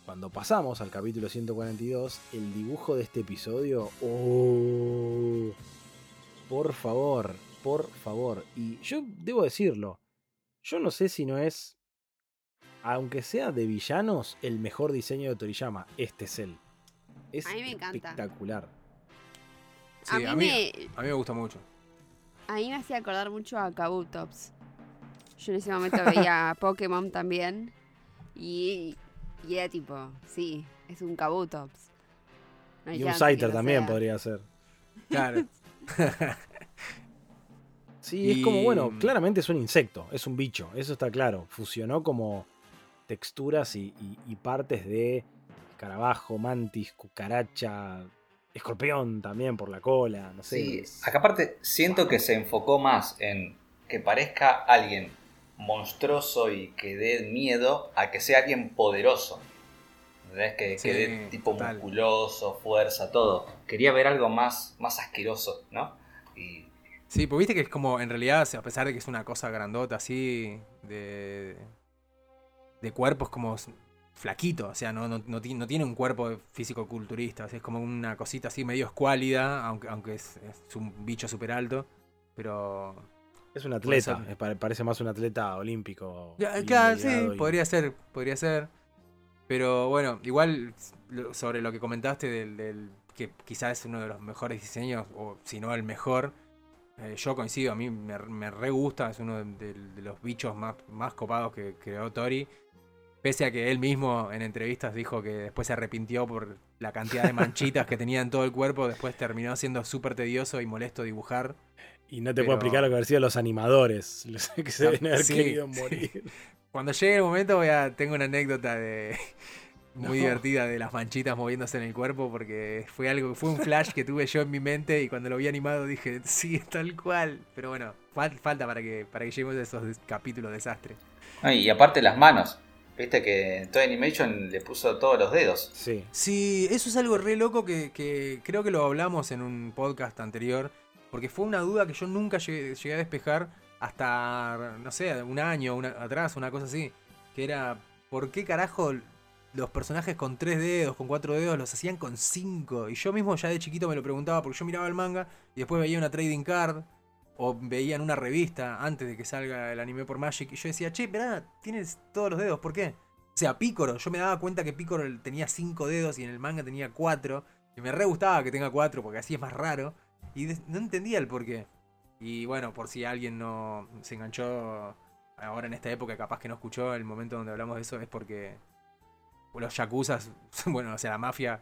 cuando pasamos al capítulo 142, el dibujo de este episodio, oh, por favor, por favor. Y yo debo decirlo, yo no sé si no es, aunque sea de villanos, el mejor diseño de Toriyama. Este es él. Es A mí me encanta. espectacular. Sí, a, mí a mí- me, A mí me gusta mucho. a mí me hacía acordar mucho a Kabutops. Yo en ese momento veía a Pokémon también. Y, y era tipo, sí, es un Kabutops. No Y un Scyther también sea. podría ser. Claro. Sí, es como, bueno, claramente es un insecto, es un bicho, eso está claro. Fusionó como texturas y, y- y partes de escarabajo, mantis, cucaracha, escorpión también por la cola, no sé. Sí, acá aparte siento que se enfocó más en que parezca alguien monstruoso y que dé miedo a que sea alguien poderoso. ¿Entendés? Que, Sí, que dé tipo musculoso, fuerza, todo. Quería ver algo más, más asqueroso, ¿no? Y Sí, pues viste que es como, en realidad, a pesar de que es una cosa grandota así, de, de cuerpo, es como flaquito, o sea, no, no, no ti- no tiene un cuerpo físico-culturista, o sea, es como una cosita así medio escuálida, aunque, aunque es, es un bicho súper alto, pero... es un atleta, es pare- parece más un atleta olímpico. Claro, sí, y- podría ser, podría ser. Pero bueno, igual sobre lo que comentaste del, del- que quizás es uno de los mejores diseños, o si no el mejor, eh, yo coincido, a mí me, me re gusta, es uno de, de- de los bichos más, más copados que creó Tori. Pese a que él mismo en entrevistas dijo que después se arrepintió por la cantidad de manchitas que tenía en todo el cuerpo, después terminó siendo súper tedioso y molesto dibujar. Y no te puedo explicar lo que haber sido los animadores, los que se Ah, deben haber sí, querido sí. morir. Cuando llegue el momento voy a tengo una anécdota de muy No. divertida de las manchitas moviéndose en el cuerpo porque fue algo fue un flash que tuve yo en mi mente y cuando lo vi animado dije sí es tal cual pero bueno fal- falta para que para que lleguemos a esos capítulos desastres y aparte las manos. Viste que Toy Animation le puso todos los dedos. Sí. Sí, eso es algo re loco que, que creo que lo hablamos en un podcast anterior, porque fue una duda que yo nunca llegué, llegué a despejar hasta, no sé, un año una- atrás, una cosa así, que era, ¿por qué carajo los personajes con tres dedos, con cuatro dedos, los hacían con cinco? Y yo mismo ya de chiquito me lo preguntaba, porque yo miraba el manga y después veía una trading card. O veía en una revista antes de que salga el anime por Magic y yo decía, che, pero tienes todos los dedos, ¿por qué? O sea, Picoro, yo me daba cuenta que Picoro tenía cinco dedos y en el manga tenía cuatro. Y me re gustaba que tenga cuatro porque así es más raro. Y no entendía el porqué. Y bueno, por si alguien no se enganchó ahora en esta época, capaz que no escuchó el momento donde hablamos de eso, es porque los yakuzas, bueno, o sea, la mafia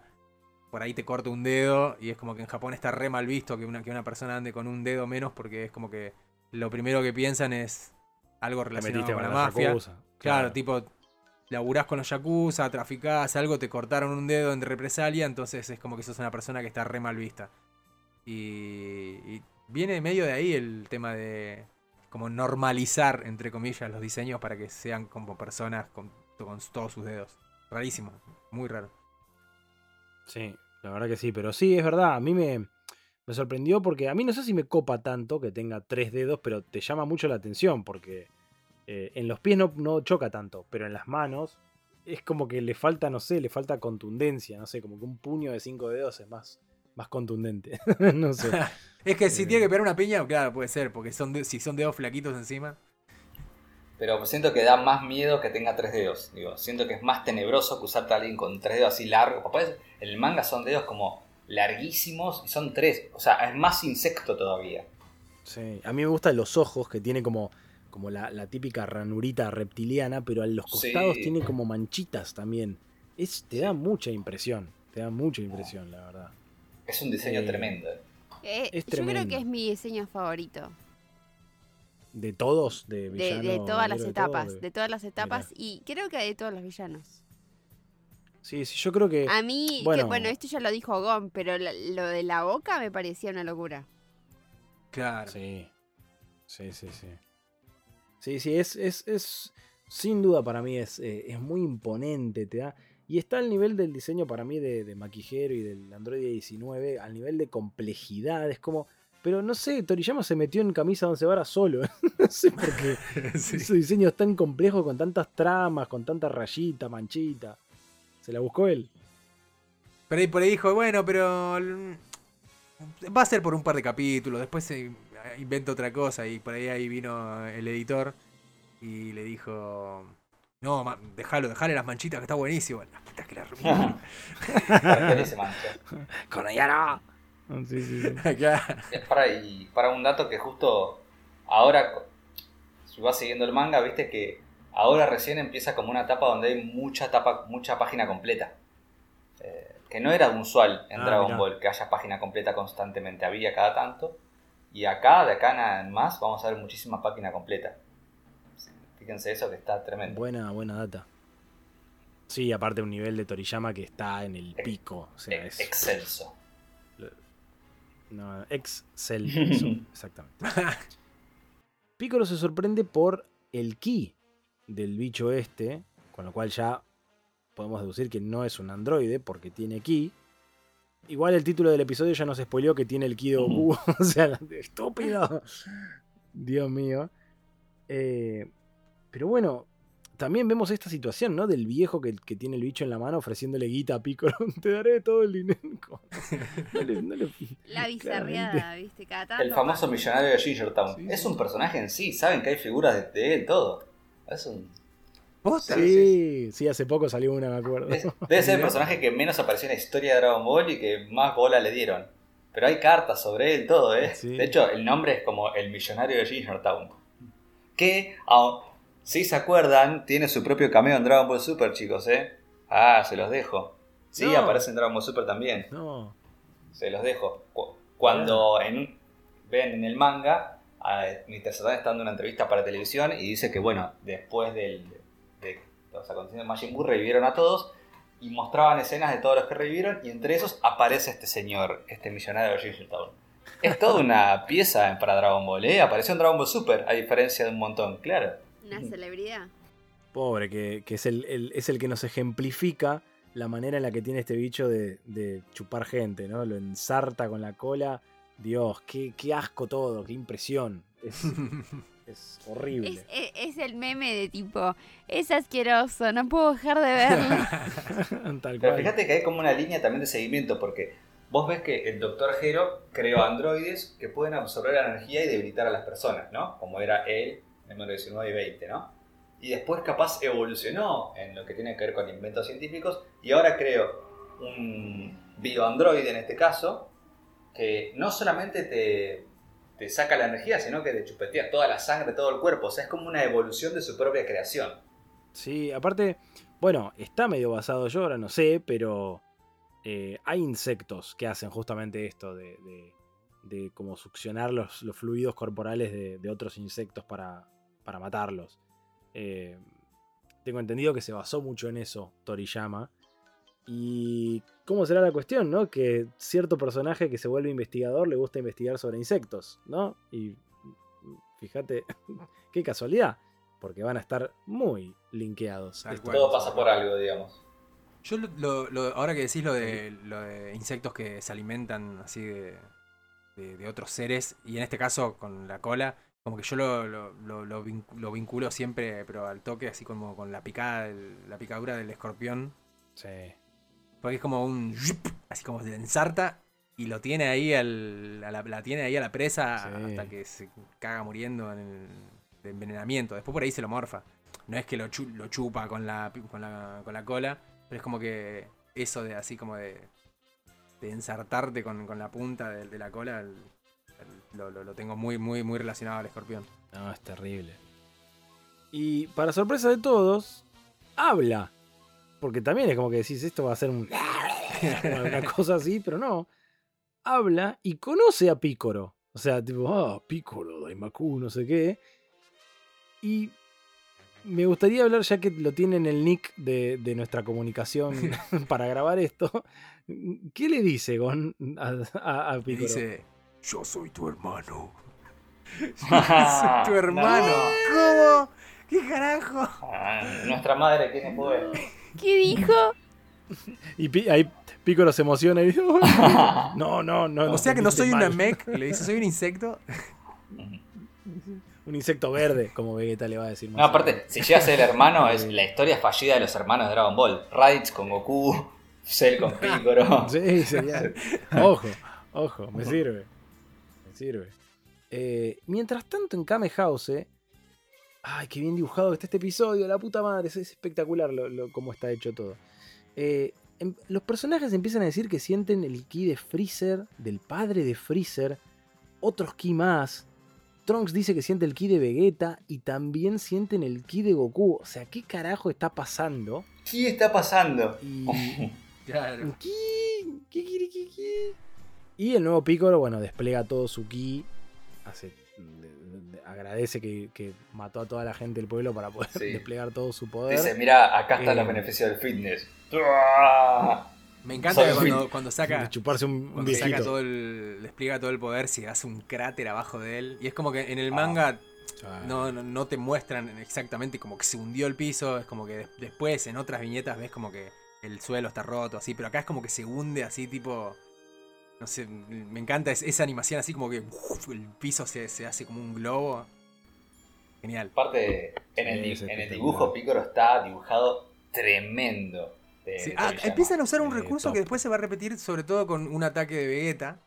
por ahí te corta un dedo y es como que en Japón está re mal visto que una, que una persona ande con un dedo menos porque es como que lo primero que piensan es algo relacionado con la mafia. yakuza. Claro, tipo, laburás con los yakuza, traficás, algo, te cortaron un dedo en represalia, entonces es como que sos una persona que está re mal vista. Y, y viene medio de ahí el tema de como normalizar, entre comillas, los diseños para que sean como personas con, con todos sus dedos. Rarísimo, muy raro. Sí, la verdad que sí, pero sí, es verdad, a mí me, me sorprendió porque a mí no sé si me copa tanto que tenga tres dedos, pero te llama mucho la atención porque eh, en los pies no, no choca tanto, pero en las manos es como que le falta, no sé, le falta contundencia, no sé, como que un puño de cinco dedos es más, más contundente, no sé. Es que si Eh. tiene que pegar una piña, claro, puede ser, porque son de- si son dedos flaquitos encima. Pero siento que da más miedo que tenga tres dedos. Digo, siento que es más tenebroso que usarte a alguien con tres dedos así largos. Papá, en el manga son dedos como larguísimos y son tres. O sea, es más insecto todavía. Sí, a mí me gustan los ojos que tiene como, como la, la típica ranurita reptiliana, pero a los Sí. costados tiene como manchitas también. Es, te da mucha impresión, te da mucha impresión, la verdad. Es un diseño Eh, tremendo. Eh, Es yo creo tremendo. que es mi diseño favorito. De todos, de De, villano, de todas las todo, etapas. de- De todas las etapas. Y creo que de todos los villanos. Sí, sí, yo creo que... A mí, que, bueno. bueno, esto ya lo dijo Gon, pero la- lo de la boca me parecía una locura. Claro. Sí, sí, sí, sí. Sí, sí, es, es, es sin duda para mí es, eh, es muy imponente, te da... Y está al nivel del diseño para mí de, de Maquijero y del Android 19, al nivel de complejidad, es como... Pero no sé, Toriyama se metió en camisa once varas solo. no sé por qué. Sí. Su diseño es tan complejo, con tantas tramas, con tanta rayita, manchita. Se la buscó él. Pero ahí por ahí dijo, bueno, pero va a ser por un par de capítulos, después se inventa otra cosa y por ahí ahí vino el editor y le dijo, no, dejalo, dejale las manchitas que está buenísimo. La puta que la mancha. ¡Con ella no! Sí, sí. Para, y para un dato que justo ahora, si vas siguiendo el manga, viste que ahora recién empieza como una etapa donde hay mucha etapa, mucha página completa. Eh, que no era usual en Ah, Dragon mirá. Ball que haya página completa constantemente, había cada tanto. Y acá, de acá en más, vamos a ver muchísima página completa. Fíjense eso que está tremendo. Buena, buena data. Sí, aparte un nivel de Toriyama que está en el pico. O sea, es. Excelso. No, excelso, exactamente. Piccolo se sorprende por el ki del bicho este, con lo cual ya podemos deducir que no es un androide porque tiene ki. Igual el título del episodio ya nos spoileó que tiene el ki de Goku. o sea, estúpido. Dios mío. Eh, pero bueno, también vemos esta situación, ¿no? Del viejo que, que tiene el bicho en la mano ofreciéndole guita a Piccolo. Te daré todo el dinero. No le- no le- La bizarreada, ¿viste? Cada tanto. El famoso pasa. millonario de Gingertown. Sí, es sí. un personaje en sí, saben que hay figuras de, de él, todo. Es un, ¿Posta? Sí, sí, hace poco salió una, me acuerdo. es- debe ser el personaje que menos apareció en la historia de Dragon Ball y que más bola le dieron. Pero hay cartas sobre él, todo, ¿eh? Sí. De hecho, el nombre es como el millonario de Gingertown. Que, aun- si se acuerdan, tiene su propio cameo en Dragon Ball Super, chicos, ¿eh? Ah, se los dejo. Sí, No. aparece en Dragon Ball Super también. No. Se los dejo. Cu- Cuando en, ven en el manga, Mr. Satan está dando una entrevista para televisión y dice que, bueno, después del, de los acontecimientos de Majin Buu revivieron a todos y mostraban escenas de todos los que revivieron y entre esos aparece este señor, este millonario de Town. Es toda una pieza para Dragon Ball, ¿eh? Apareció en Dragon Ball Super, a diferencia de un montón, claro. Una celebridad. Pobre, que, que es, el, el- es el que nos ejemplifica la manera en la que tiene este bicho de, de chupar gente, ¿no? Lo ensarta con la cola. Dios, qué, qué asco todo, qué impresión. Es, es horrible. Es, es- es el meme de tipo, es asqueroso, no puedo dejar de verlo. Tal Pero fíjate que hay como una línea también de seguimiento, porque vos ves que el Dr. Hero creó androides que pueden absorber la energía y debilitar a las personas, ¿no? Como era él en 19 y 20, ¿no? Y después capaz evolucionó en lo que tiene que ver con inventos científicos y ahora creo un bioandroide en este caso que no solamente te, te saca la energía, sino que te chupetea toda la sangre, todo el cuerpo. O sea, es como una evolución de su propia creación. Sí, aparte, bueno, está medio basado yo, ahora no sé, pero eh, hay insectos que hacen justamente esto de, de- como succionar los, los fluidos corporales de otros insectos para, para matarlos. Eh, tengo entendido que se basó mucho en eso Toriyama. Y cómo será la cuestión, ¿no? Que cierto personaje que se vuelve investigador le gusta investigar sobre insectos, ¿no? Y fíjate, qué casualidad, porque van a estar muy linkeados. Todo pasa por algo, digamos. Yo lo, lo- lo- ahora que decís lo de, lo de insectos que se alimentan así de, de- de otros seres, y en este caso con la cola, como que yo lo, lo- lo- lo vin- lo vinculo siempre, pero al toque, así como con la picada, la picadura del escorpión. Sí. Porque es como un así como se le ensarta y lo tiene ahí al, a la, la tiene ahí a la presa Sí. hasta que se caga muriendo en el, de envenenamiento. Después por ahí se lo morfa. No es que lo, chu- lo chupa con la, con, la, con la cola, pero es como que eso de así como de, de ensartarte con, con la punta de, de la cola, lo, lo- lo tengo muy, muy, muy relacionado al escorpión. No, es terrible. Y para sorpresa de todos, habla. Porque también es como que decís, esto va a ser un... una cosa así, pero no. Habla y conoce a Pícoro. O sea, tipo, ah, Pícoro, Daimaku, no sé qué. Y me gustaría hablar, ya que lo tiene en el nick de, de nuestra comunicación para grabar esto. ¿Qué le dice Gon a, a, a Y Pícoro? dice, Yo soy tu hermano. soy tu hermano. ¿Cómo? ¿Qué carajo? Ah, nuestra madre tiene poder. ¿Qué dijo? Y Pi- ahí Pícoro se emociona y dice, no, no, no. O sea que no soy una mal". mech, le dice, soy un insecto. Un insecto verde, como Vegeta le va a decir más No, aparte, si llega a ser el hermano, es la historia fallida de los hermanos de Dragon Ball. Raditz con Goku, Cell con Piccolo. Sí, sería. Ojo, ojo, me sirve. Sirve. Eh, mientras tanto, en Kame House. Ay, qué bien dibujado que está este episodio, la puta madre. Es, es espectacular lo, lo- cómo está hecho todo. Eh, em- los personajes empiezan a decir que sienten el ki de Freezer, del padre de Freezer, otros ki más. Trunks dice que siente el ki de Vegeta y también sienten el ki de Goku. O sea, ¿qué carajo está pasando? ¿Qué está pasando? Y, Claro. Ki, ki, ki, ki, ki. Y el nuevo Piccolo, bueno, despliega todo su ki. Hace, de- de- agradece que, que mató a toda la gente del pueblo para poder Sí. desplegar todo su poder. Dice, mira, acá están Eh. los beneficios del fitness. Me encanta que cuando, cuando de saca, chuparse un, un cuando saca todo el, despliega todo el poder, se hace un cráter abajo de él. Y es como que en el Ah. manga Ah, no, no, no te muestran exactamente como que se hundió el piso. Es como que des- después en otras viñetas ves como que el suelo está roto, así. Pero acá es como que se hunde así, tipo. No sé, me encanta es- esa animación así como que uf, el piso se, se hace como un globo. Genial. Aparte, en el, Sí, en dibujo Piccolo está dibujado tremendo. de Sí, ah, empiezan a usar un recurso top. que después se va a repetir, sobre todo con un ataque de Vegeta.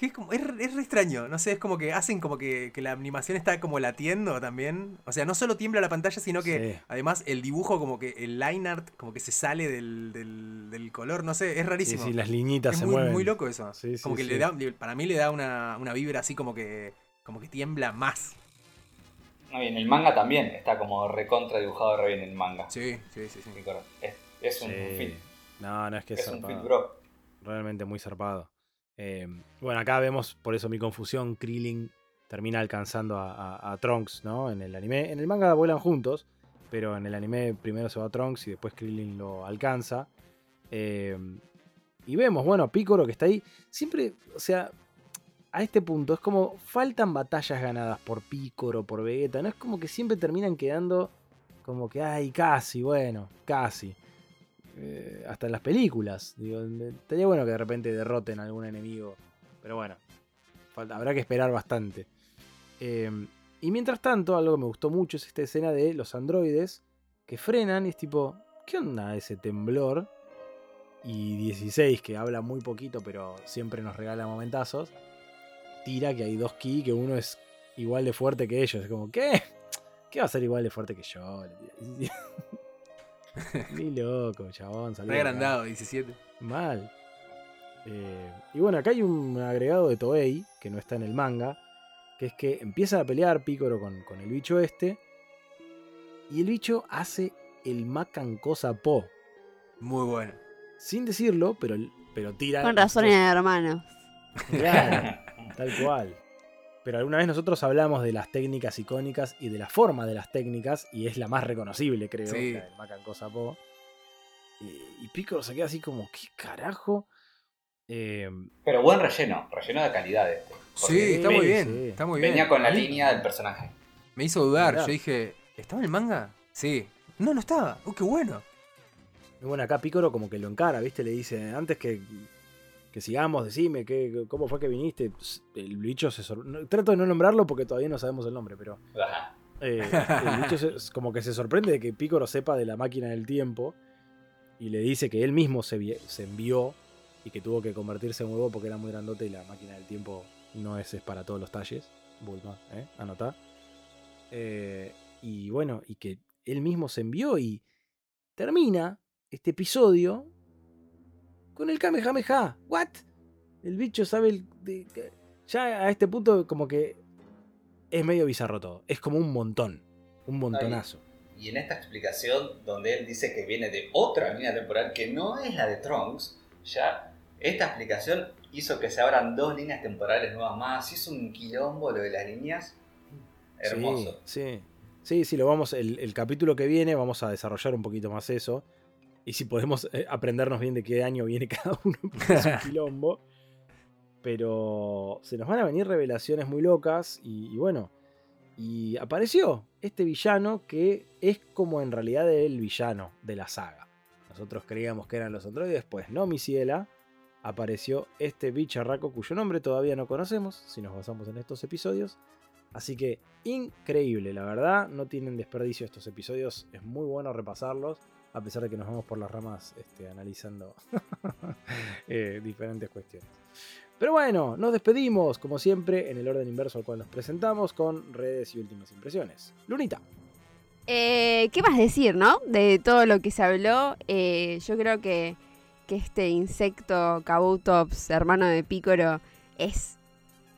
Que es como, es, re- es re extraño, no sé, es como que hacen como que, que la animación está como latiendo también. O sea, no solo tiembla la pantalla, sino que Sí. además el dibujo, como que el line art, como que se sale del, del, del color, no sé, es rarísimo. sí, las liñitas es se muy, mueven. muy loco eso. Sí, sí, como que sí. le da, le- para mí le da una, una vibra así como que, como que tiembla más. No, y en el manga también está como recontra dibujado re bien en el manga. Sí, sí, sí. sí. Es, es un Sí. fit. No, no, es que es, Es un zarpado. bro. Realmente muy zarpado. Eh, bueno, acá vemos, por eso mi confusión, Krillin termina alcanzando a, a- a Trunks, ¿no? En el anime. En el manga vuelan juntos, pero en el anime primero se va Trunks y después Krillin lo alcanza. Eh, y vemos, bueno, a que está ahí. Siempre, o sea, a este punto es como faltan batallas ganadas por Piccolo, por Vegeta. No es como que siempre terminan quedando como que, ay, casi, bueno, casi. Eh, hasta en las películas. Digo, estaría bueno que de repente derroten a algún enemigo. Pero bueno, habrá que esperar bastante. Em, y mientras tanto, algo que me gustó mucho es esta escena de los androides que frenan y es tipo, ¿qué onda ese temblor? Y 16, que habla muy poquito, pero siempre nos regala momentazos, tira que hay dos ki, que uno es igual de fuerte que ellos. Es como, ¿qué? ¿Qué va a ser igual de fuerte que yo? Ni loco, chabón. Re agrandado, 17. Mal. Eh, y bueno, acá hay un agregado de Toei, que no está en el manga, que es que empieza a pelear Picoro con, con el bicho este, y el bicho hace el Macan Cosa Po. Muy bueno. Sin decirlo, pero, pero tira. Con razón eran hermanos. Claro, tal cual. Pero alguna vez nosotros hablamos de las técnicas icónicas y de la forma de las técnicas, y es la más reconocible, creo, Sí. la del Macan Cosa Po. Y, y Piccolo se queda así como, ¿qué carajo? Eh, Pero buen relleno, relleno de calidad este. Sí, está muy bien. sí. Está muy bien. Venía con la línea del personaje. Me hizo dudar. Yo dije, ¿estaba en el manga? Sí. No, no estaba. ¡Oh, qué bueno! Y bueno, acá Picoro como que lo encara, ¿viste? Le dice, antes que, que sigamos, decime ¿qué, cómo fue que viniste. Pss, El bicho se sor- no- Trato de no nombrarlo porque todavía no sabemos el nombre, pero eh, el bicho se- como que se sorprende de que Picoro sepa de la máquina del tiempo y le dice que él mismo se, vi- se envió y que tuvo que convertirse en huevo porque era muy grandote y la máquina del tiempo no es, es para todos los talles. Bulma, ¿eh? Anotá. Eh, y bueno, y que él mismo se envió y termina este episodio con el Kamehameha. ¿What? El bicho sabe el- de- ya a este punto como que es medio bizarro todo. Es como un montón. Un montonazo. Y en esta explicación, donde él dice que viene de otra línea temporal que no es la de Trunks, ya esta explicación hizo que se abran dos líneas temporales nuevas más. Hizo un quilombo lo de las líneas. Hermoso. Sí, sí. Sí, sí, lo vamos. El, el capítulo que viene vamos a desarrollar un poquito más eso. Y si podemos eh, aprendernos bien de qué año viene cada uno, porque es un quilombo. Pero se nos van a venir revelaciones muy locas. Y, y bueno. Y apareció este villano que es como en realidad el villano de la saga. Nosotros creíamos que eran los androides, pues no, mi ciela. Apareció este bicharraco cuyo nombre todavía no conocemos, si nos basamos en estos episodios. Así que increíble, la verdad, no tienen desperdicio estos episodios, es muy bueno repasarlos, a pesar de que nos vamos por las ramas este, analizando eh, diferentes cuestiones. Pero bueno, nos despedimos, como siempre, en el orden inverso al cual nos presentamos, con redes y últimas impresiones. Lunita. Eh, ¿Qué más decir, no? De todo lo que se habló, eh, yo creo que, que este insecto Kabutops, hermano de Picoro, es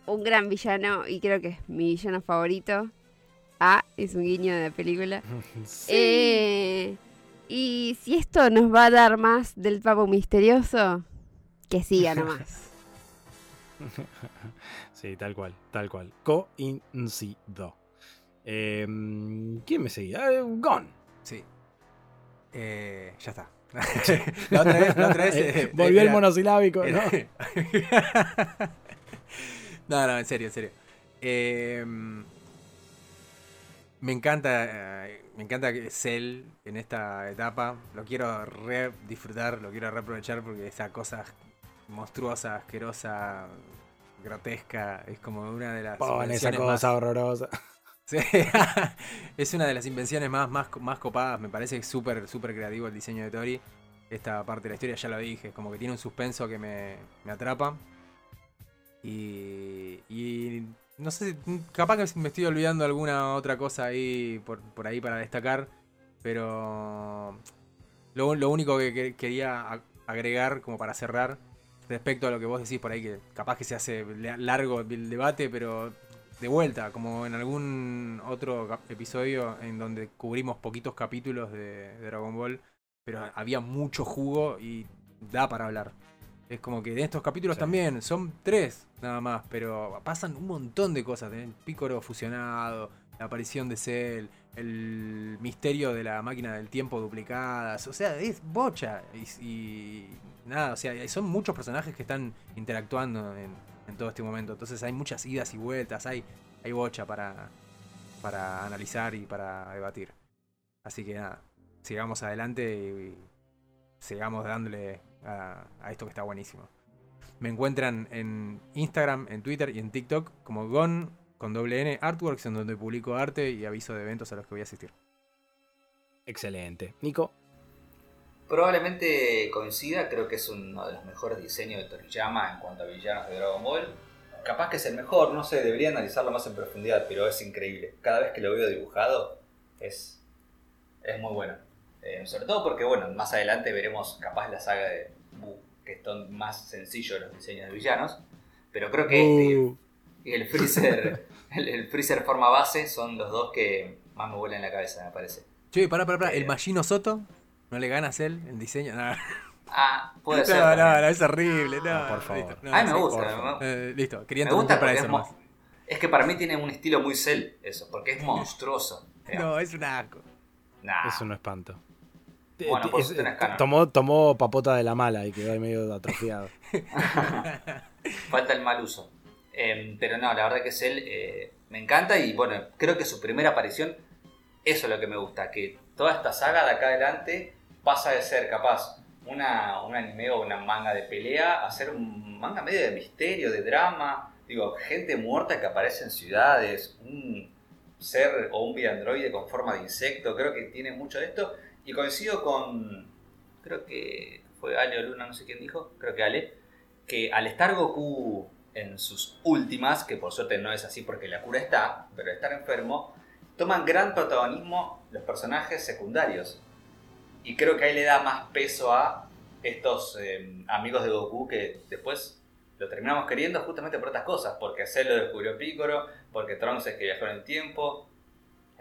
un gran villano y creo que es mi villano favorito. Ah, es un guiño de la película. Eh, y si esto nos va a dar más del papo misterioso, que siga nomás. Sí, tal cual, tal cual. Coincido. Eh, ¿Quién me seguía? Eh, Gon. Sí. Eh, ya está. la otra vez, la otra vez Eh, eh, Volvió el era- monosilábico, ¿no? no, no, en serio, en serio. Me encanta, eh, me encanta que Cell en esta etapa. Lo quiero re disfrutar, lo quiero reaprovechar porque esa cosa monstruosa, asquerosa, grotesca, es como una de las Pon esa cosa más- horrorosa. Sí. es una de las invenciones más, más, más copadas. Me parece súper, súper creativo el diseño de Tori. Esta parte de la historia ya lo dije. Es como que tiene un suspenso que me, me atrapa. Y, y no sé, capaz que me estoy olvidando alguna otra cosa ahí por, por ahí para destacar. Pero lo, lo único que, que- quería agregar como para cerrar respecto a lo que vos decís por ahí, que capaz que se hace la- largo el debate, pero de vuelta, como en algún otro episodio en donde cubrimos poquitos capítulos de, de Dragon Ball, pero había mucho jugo y da para hablar. Es como que en estos capítulos Sí. también son tres nada más, pero pasan un montón de cosas. El Pícoro fusionado, la aparición de Cell, el misterio de la máquina del tiempo duplicadas. O sea, es bocha. Y, y nada, o sea, son muchos personajes que están interactuando en, en todo este momento. Entonces hay muchas idas y vueltas, hay, hay bocha para, para analizar y para debatir. Así que nada, sigamos adelante y, sigamos dándole a, esto que está buenísimo. Me encuentran en Instagram, en Twitter y en TikTok como Gon con doble N Artworks, en donde publico arte y aviso de eventos a los que voy a asistir. Excelente. Nico. Probablemente coincida, creo que es uno de los mejores diseños de Toriyama en cuanto a villanos de Dragon Ball. Capaz que es el mejor, no sé, debería analizarlo más en profundidad, pero es increíble. Cada vez que lo veo dibujado es, es muy bueno. Eh, sobre todo porque, bueno, más adelante veremos capaz la saga de Buu, que son más sencillos los diseños de villanos. Pero creo que este y el Freezer, el, Freezer forma base son los dos que más me vuelan en la cabeza, me parece. Che, pará, pará, pará. ¿El eh, Machino Soto? ¿No le ganas él en diseño? Ah, puede ser. No, no, no, es horrible. No, por favor. a mí me gusta. Eh, listo, quería me gusta para eso. Es, más. es que para mí tiene un estilo muy cel, eso, porque es monstruoso. no, es un asco. Nah. Es un espanto. Bueno, pues tenés tomó, tomó papota de la mala y quedó ahí medio atrofiado. Falta el mal uso. Em, pero no, la verdad que es él eh, me encanta y bueno, creo que su primera aparición, eso es lo que me gusta, que toda esta saga de acá adelante pasa de ser capaz una, un anime o una manga de pelea a ser un manga medio de misterio, de drama, digo, gente muerta que aparece en ciudades, un ser o un androide con forma de insecto, creo que tiene mucho de esto y coincido con, creo que fue Ale o Luna, no sé quién dijo, creo que Ale, que al estar Goku en sus últimas, que por suerte no es así porque la cura está, pero estar enfermo, toman gran protagonismo los personajes secundarios. Y creo que ahí le da más peso a estos eh, amigos de Goku que después lo terminamos queriendo justamente por estas cosas, porque Cell lo descubrió Piccolo, porque Trunks es que viajó en el tiempo,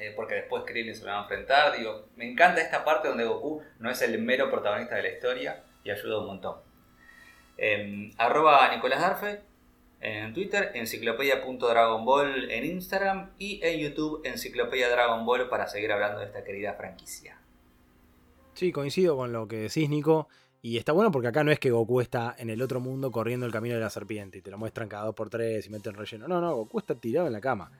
eh, porque después Krillin se lo va a enfrentar. Digo, me encanta esta parte donde Goku no es el mero protagonista de la historia y ayuda un montón. Eh, arroba Nicolás Darfe, en Twitter, enciclopedia.dragonball en Instagram y en YouTube, enciclopedia Dragon Ball para seguir hablando de esta querida franquicia. Sí, coincido con lo que decís, Nico. Y está bueno porque acá no es que Goku está en el otro mundo corriendo el camino de la serpiente y te lo muestran cada dos por tres y meten relleno. No, no, Goku está tirado en la cama.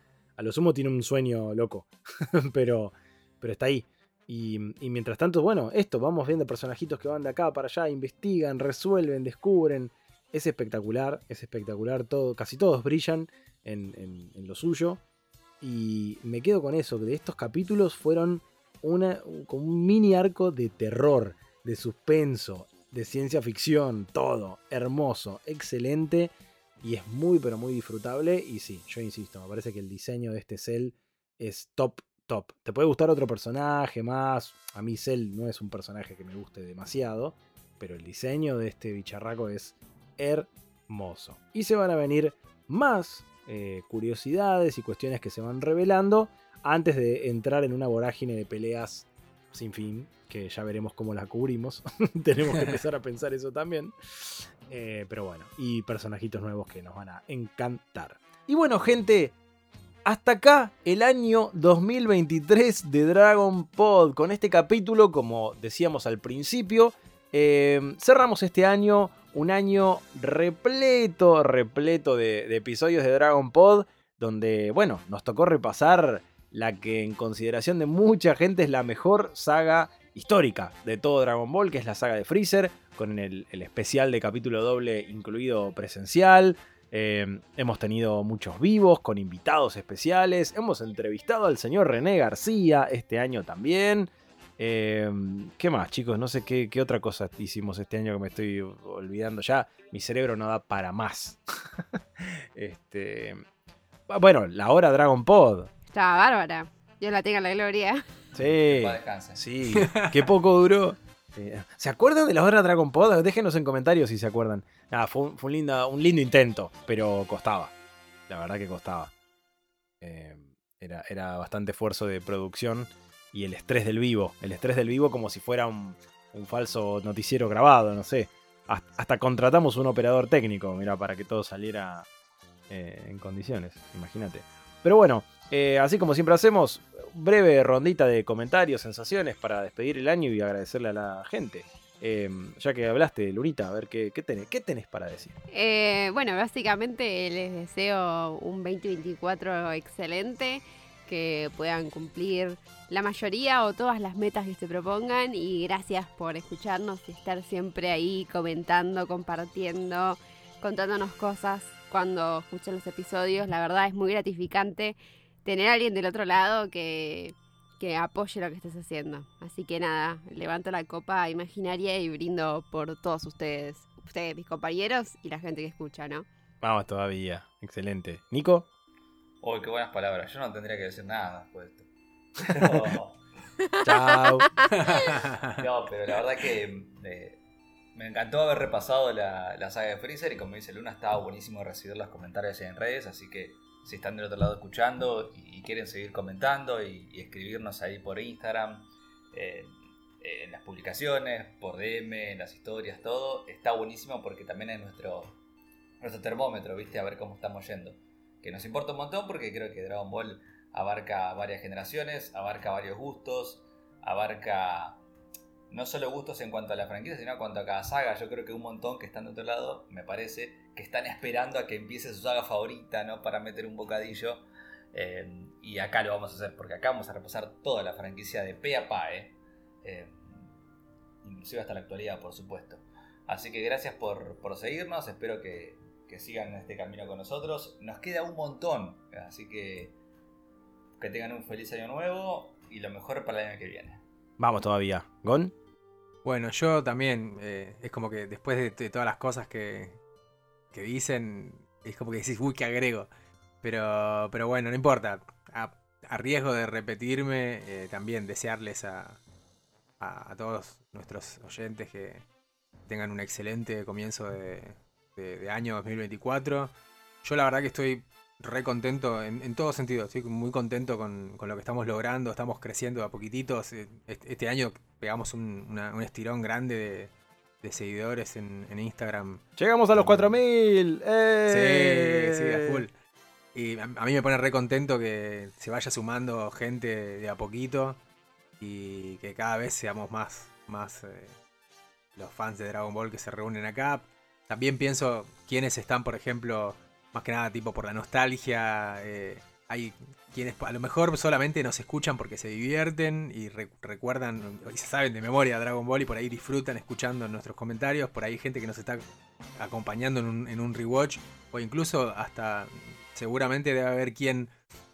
A lo sumo tiene un sueño loco, pero, pero está ahí. Y, y, mientras tanto, bueno, esto, vamos viendo personajitos que van de acá para allá, investigan, resuelven, descubren, es espectacular, es espectacular, todo, casi todos brillan en, lo suyo. Y me quedo con eso, que de estos capítulos fueron una, como un mini arco de terror, de suspenso, de ciencia ficción, todo, hermoso, excelente y es muy pero muy disfrutable y sí, yo insisto, me parece que el diseño de este Cell es top, top. Te puede gustar otro personaje más, a mí Cell no es un personaje que me guste demasiado, pero el diseño de este bicharraco es hermoso. Y se van a venir más eh, curiosidades y cuestiones que se van revelando antes de entrar en una vorágine de peleas sin fin, que ya veremos cómo la cubrimos. Tenemos que empezar a pensar eso también. Eh, pero bueno, y personajitos nuevos que nos van a encantar. Y bueno, gente, hasta acá el año 2023 de Dragon Pod. Con este capítulo, como decíamos al principio, eh, cerramos este año un año repleto, repleto de, episodios de Dragon Pod, donde, bueno, nos tocó repasar la que en consideración de mucha gente es la mejor saga histórica de todo Dragon Ball, que es la saga de Freezer, con el, especial de capítulo doble incluido presencial. Eh, hemos tenido muchos vivos con invitados especiales. Hemos entrevistado al señor René García este año también. Em, ¿Qué más, chicos? No sé qué, otra cosa hicimos este año que me estoy olvidando ya. Mi cerebro no da para más. este, bueno, la hora Dragon Pod. Estaba bárbara. Dios la tenga la gloria. Sí. Sí. Qué poco duró. ¿Se acuerdan de la hora Dragon Pod? Déjenos en comentarios si se acuerdan. fue, un, lindo, intento, pero costaba. La verdad que costaba. Era, era bastante esfuerzo de producción y el estrés del vivo. El estrés del vivo como si fuera un, falso noticiero grabado, no sé. Hasta contratamos un operador técnico, mira, para que todo saliera eh, en condiciones, imagínate. Pero bueno, eh, así como siempre hacemos, breve rondita de comentarios, sensaciones para despedir el año y agradecerle a la gente. Em, ya que hablaste, Lunita, a ver qué, qué, tenés, qué tenés para decir. Eh, bueno, básicamente les deseo un 2024 excelente que puedan cumplir la mayoría o todas las metas que se propongan y gracias por escucharnos y estar siempre ahí comentando, compartiendo, contándonos cosas cuando escuchan los episodios. La verdad es muy gratificante tener a alguien del otro lado que, que apoye lo que estés haciendo. Así que nada, levanto la copa imaginaria y brindo por todos ustedes, ustedes, mis compañeros y la gente que escucha, ¿no? Vamos todavía, excelente. Nico. Uy, qué buenas palabras. Yo no tendría que decir nada después de esto. Pero... Chao. No, pero la verdad que eh, me encantó haber repasado la, la saga de Freezer y como dice Luna, estaba buenísimo recibir los comentarios en redes, así que si están del otro lado escuchando y, quieren seguir comentando y, escribirnos ahí por Instagram, eh, en las publicaciones, por DM, en las historias, todo, está buenísimo porque también es nuestro, nuestro termómetro, ¿viste? A ver cómo estamos yendo. Que nos importa un montón porque creo que Dragon Ball abarca varias generaciones, abarca varios gustos, abarca no solo gustos en cuanto a la franquicia, sino en cuanto a cada saga. Yo creo que un montón que están de otro lado, me parece, que están esperando a que empiece su saga favorita, ¿no? Para meter un bocadillo. Eh, y acá lo vamos a hacer, porque acá vamos a repasar toda la franquicia de pe a pa, ¿eh? Eh, inclusive hasta la actualidad, por supuesto. Así que gracias por, por seguirnos, espero que, que sigan este camino con nosotros. Nos queda un montón, así que que tengan un feliz año nuevo y lo mejor para el año que viene. Vamos todavía. ¿Gon? Bueno, yo también, eh, es como que después de, de todas las cosas que, que dicen, es como que decís, uy, que agrego. Pero, pero bueno, no importa. A, riesgo de repetirme, eh, también desearles a, a, todos nuestros oyentes que tengan un excelente comienzo de, de- de año 2024. Yo la verdad que estoy re contento en, en todo sentido. Estoy muy contento con, con lo que estamos logrando. Estamos creciendo a poquititos. Eh, Este, este año pegamos un, un estirón grande de, de seguidores en, en Instagram. Llegamos a los 4000. ¡Eh! Sí, sí, a full. Y a, a mí me pone re contento que se vaya sumando gente de a poquito y que cada vez seamos más, más eh, los fans de Dragon Ball que se reúnen acá. También pienso quienes están, por ejemplo, más que nada tipo por la nostalgia. eh, hay quienes a lo mejor solamente nos escuchan porque se divierten y re- recuerdan y se saben de memoria Dragon Ball y por ahí disfrutan escuchando nuestros comentarios. Por ahí hay gente que nos está acompañando en un, rewatch o incluso hasta seguramente debe haber quien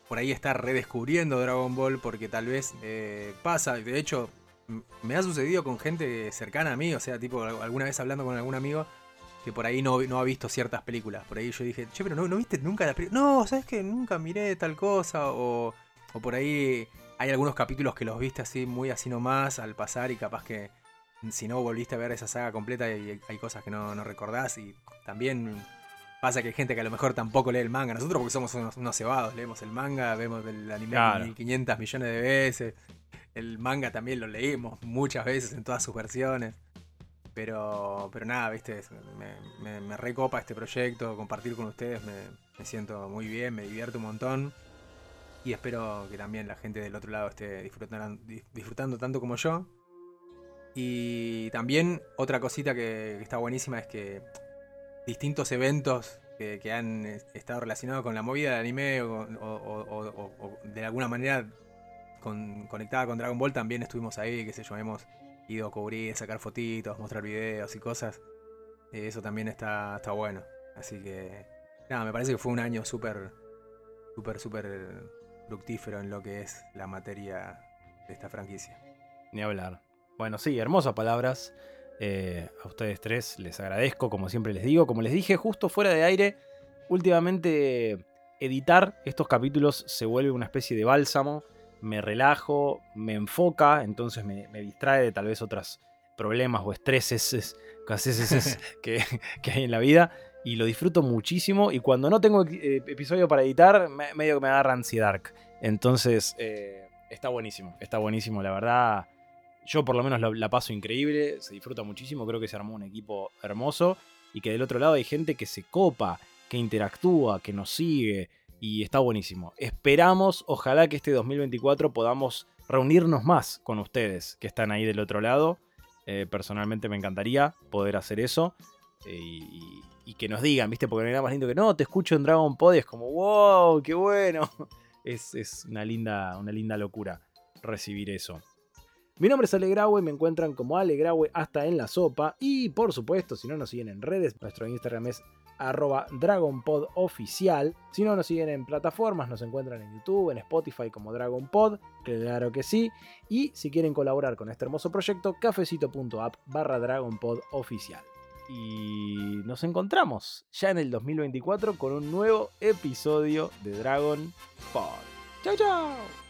por ahí está redescubriendo Dragon Ball porque tal vez eh, pasa. De hecho, me ha sucedido con gente cercana a mí, o sea, tipo al- alguna vez hablando con algún amigo que por ahí no, no ha visto ciertas películas. Por ahí yo dije, che, pero no, no viste nunca la película. No, ¿sabes que Nunca miré tal cosa. O, o por ahí hay algunos capítulos que los viste así, muy así nomás al pasar y capaz que si no volviste a ver esa saga completa y hay cosas que no, no recordás. Y también pasa que hay gente que a lo mejor tampoco lee el manga. Nosotros porque somos unos, unos cebados, leemos el manga, vemos el anime Claro. 1500 millones de veces. El manga también lo leímos muchas veces en todas sus versiones. Pero, pero nada, viste, me, recopa este proyecto, compartir con ustedes, me, siento muy bien, me divierto un montón. Y espero que también la gente del otro lado esté disfrutando, disfrutando tanto como yo. Y también otra cosita que, que está buenísima es que distintos eventos que, que han estado relacionados con la movida del anime o, de alguna manera con- conectada con Dragon Ball también estuvimos ahí, qué sé yo, hemos ido a cubrir, sacar fotitos, mostrar videos y cosas. Eh, Eso también está, está bueno. Así que, nada, me parece que fue un año súper, súper, súper fructífero en lo que es la materia de esta franquicia. Ni hablar. Bueno, sí, hermosas palabras. Eh, a ustedes tres les agradezco, como siempre les digo. Como les dije justo fuera de aire, últimamente editar estos capítulos se vuelve una especie de bálsamo. Me relajo, me enfoca, entonces me, me distrae de tal vez otros problemas o estreses es- es- es- que, que hay en la vida. Y lo disfruto muchísimo. Y cuando no tengo eh, episodio para editar, me- medio que me agarra ansiedad. Entonces, eh, está buenísimo. Está buenísimo, la verdad. Yo por lo menos la, la paso increíble, se disfruta muchísimo, creo que se armó un equipo hermoso y que del otro lado hay gente que se copa, que interactúa, que nos sigue y está buenísimo. Esperamos, ojalá que este 2024 podamos reunirnos más con ustedes que están ahí del otro lado. Eh, personalmente me encantaría poder hacer eso eh, y, que nos digan, ¿viste? Porque no hay nada más lindo que no, te escucho en Dragon Pod es como, wow, qué bueno. es, es una, linda, una linda locura recibir eso. Mi nombre es Alegraue, me encuentran como Alegraue hasta en la sopa. Y por supuesto, si no nos siguen en redes, nuestro Instagram es arroba DragonPodOficial. Si no nos siguen en plataformas, nos encuentran en YouTube, en Spotify como DragonPod, claro que sí. Y si quieren colaborar con este hermoso proyecto, cafecito.app barra DragonPodOficial. Y nos encontramos ya en el 2024 con un nuevo episodio de Dragon Pod. ¡Chao, chao!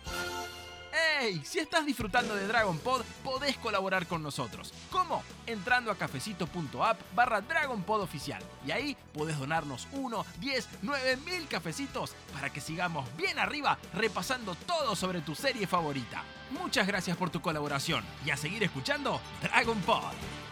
¡Hey! Si estás disfrutando de Dragon Pod, podés colaborar con nosotros. ¿Cómo? Entrando a cafecito.app barra Dragon Pod oficial. Y ahí podés donarnos 1, 10, 9 mil cafecitos para que sigamos bien arriba repasando todo sobre tu serie favorita. Muchas gracias por tu colaboración y a seguir escuchando Dragon Pod.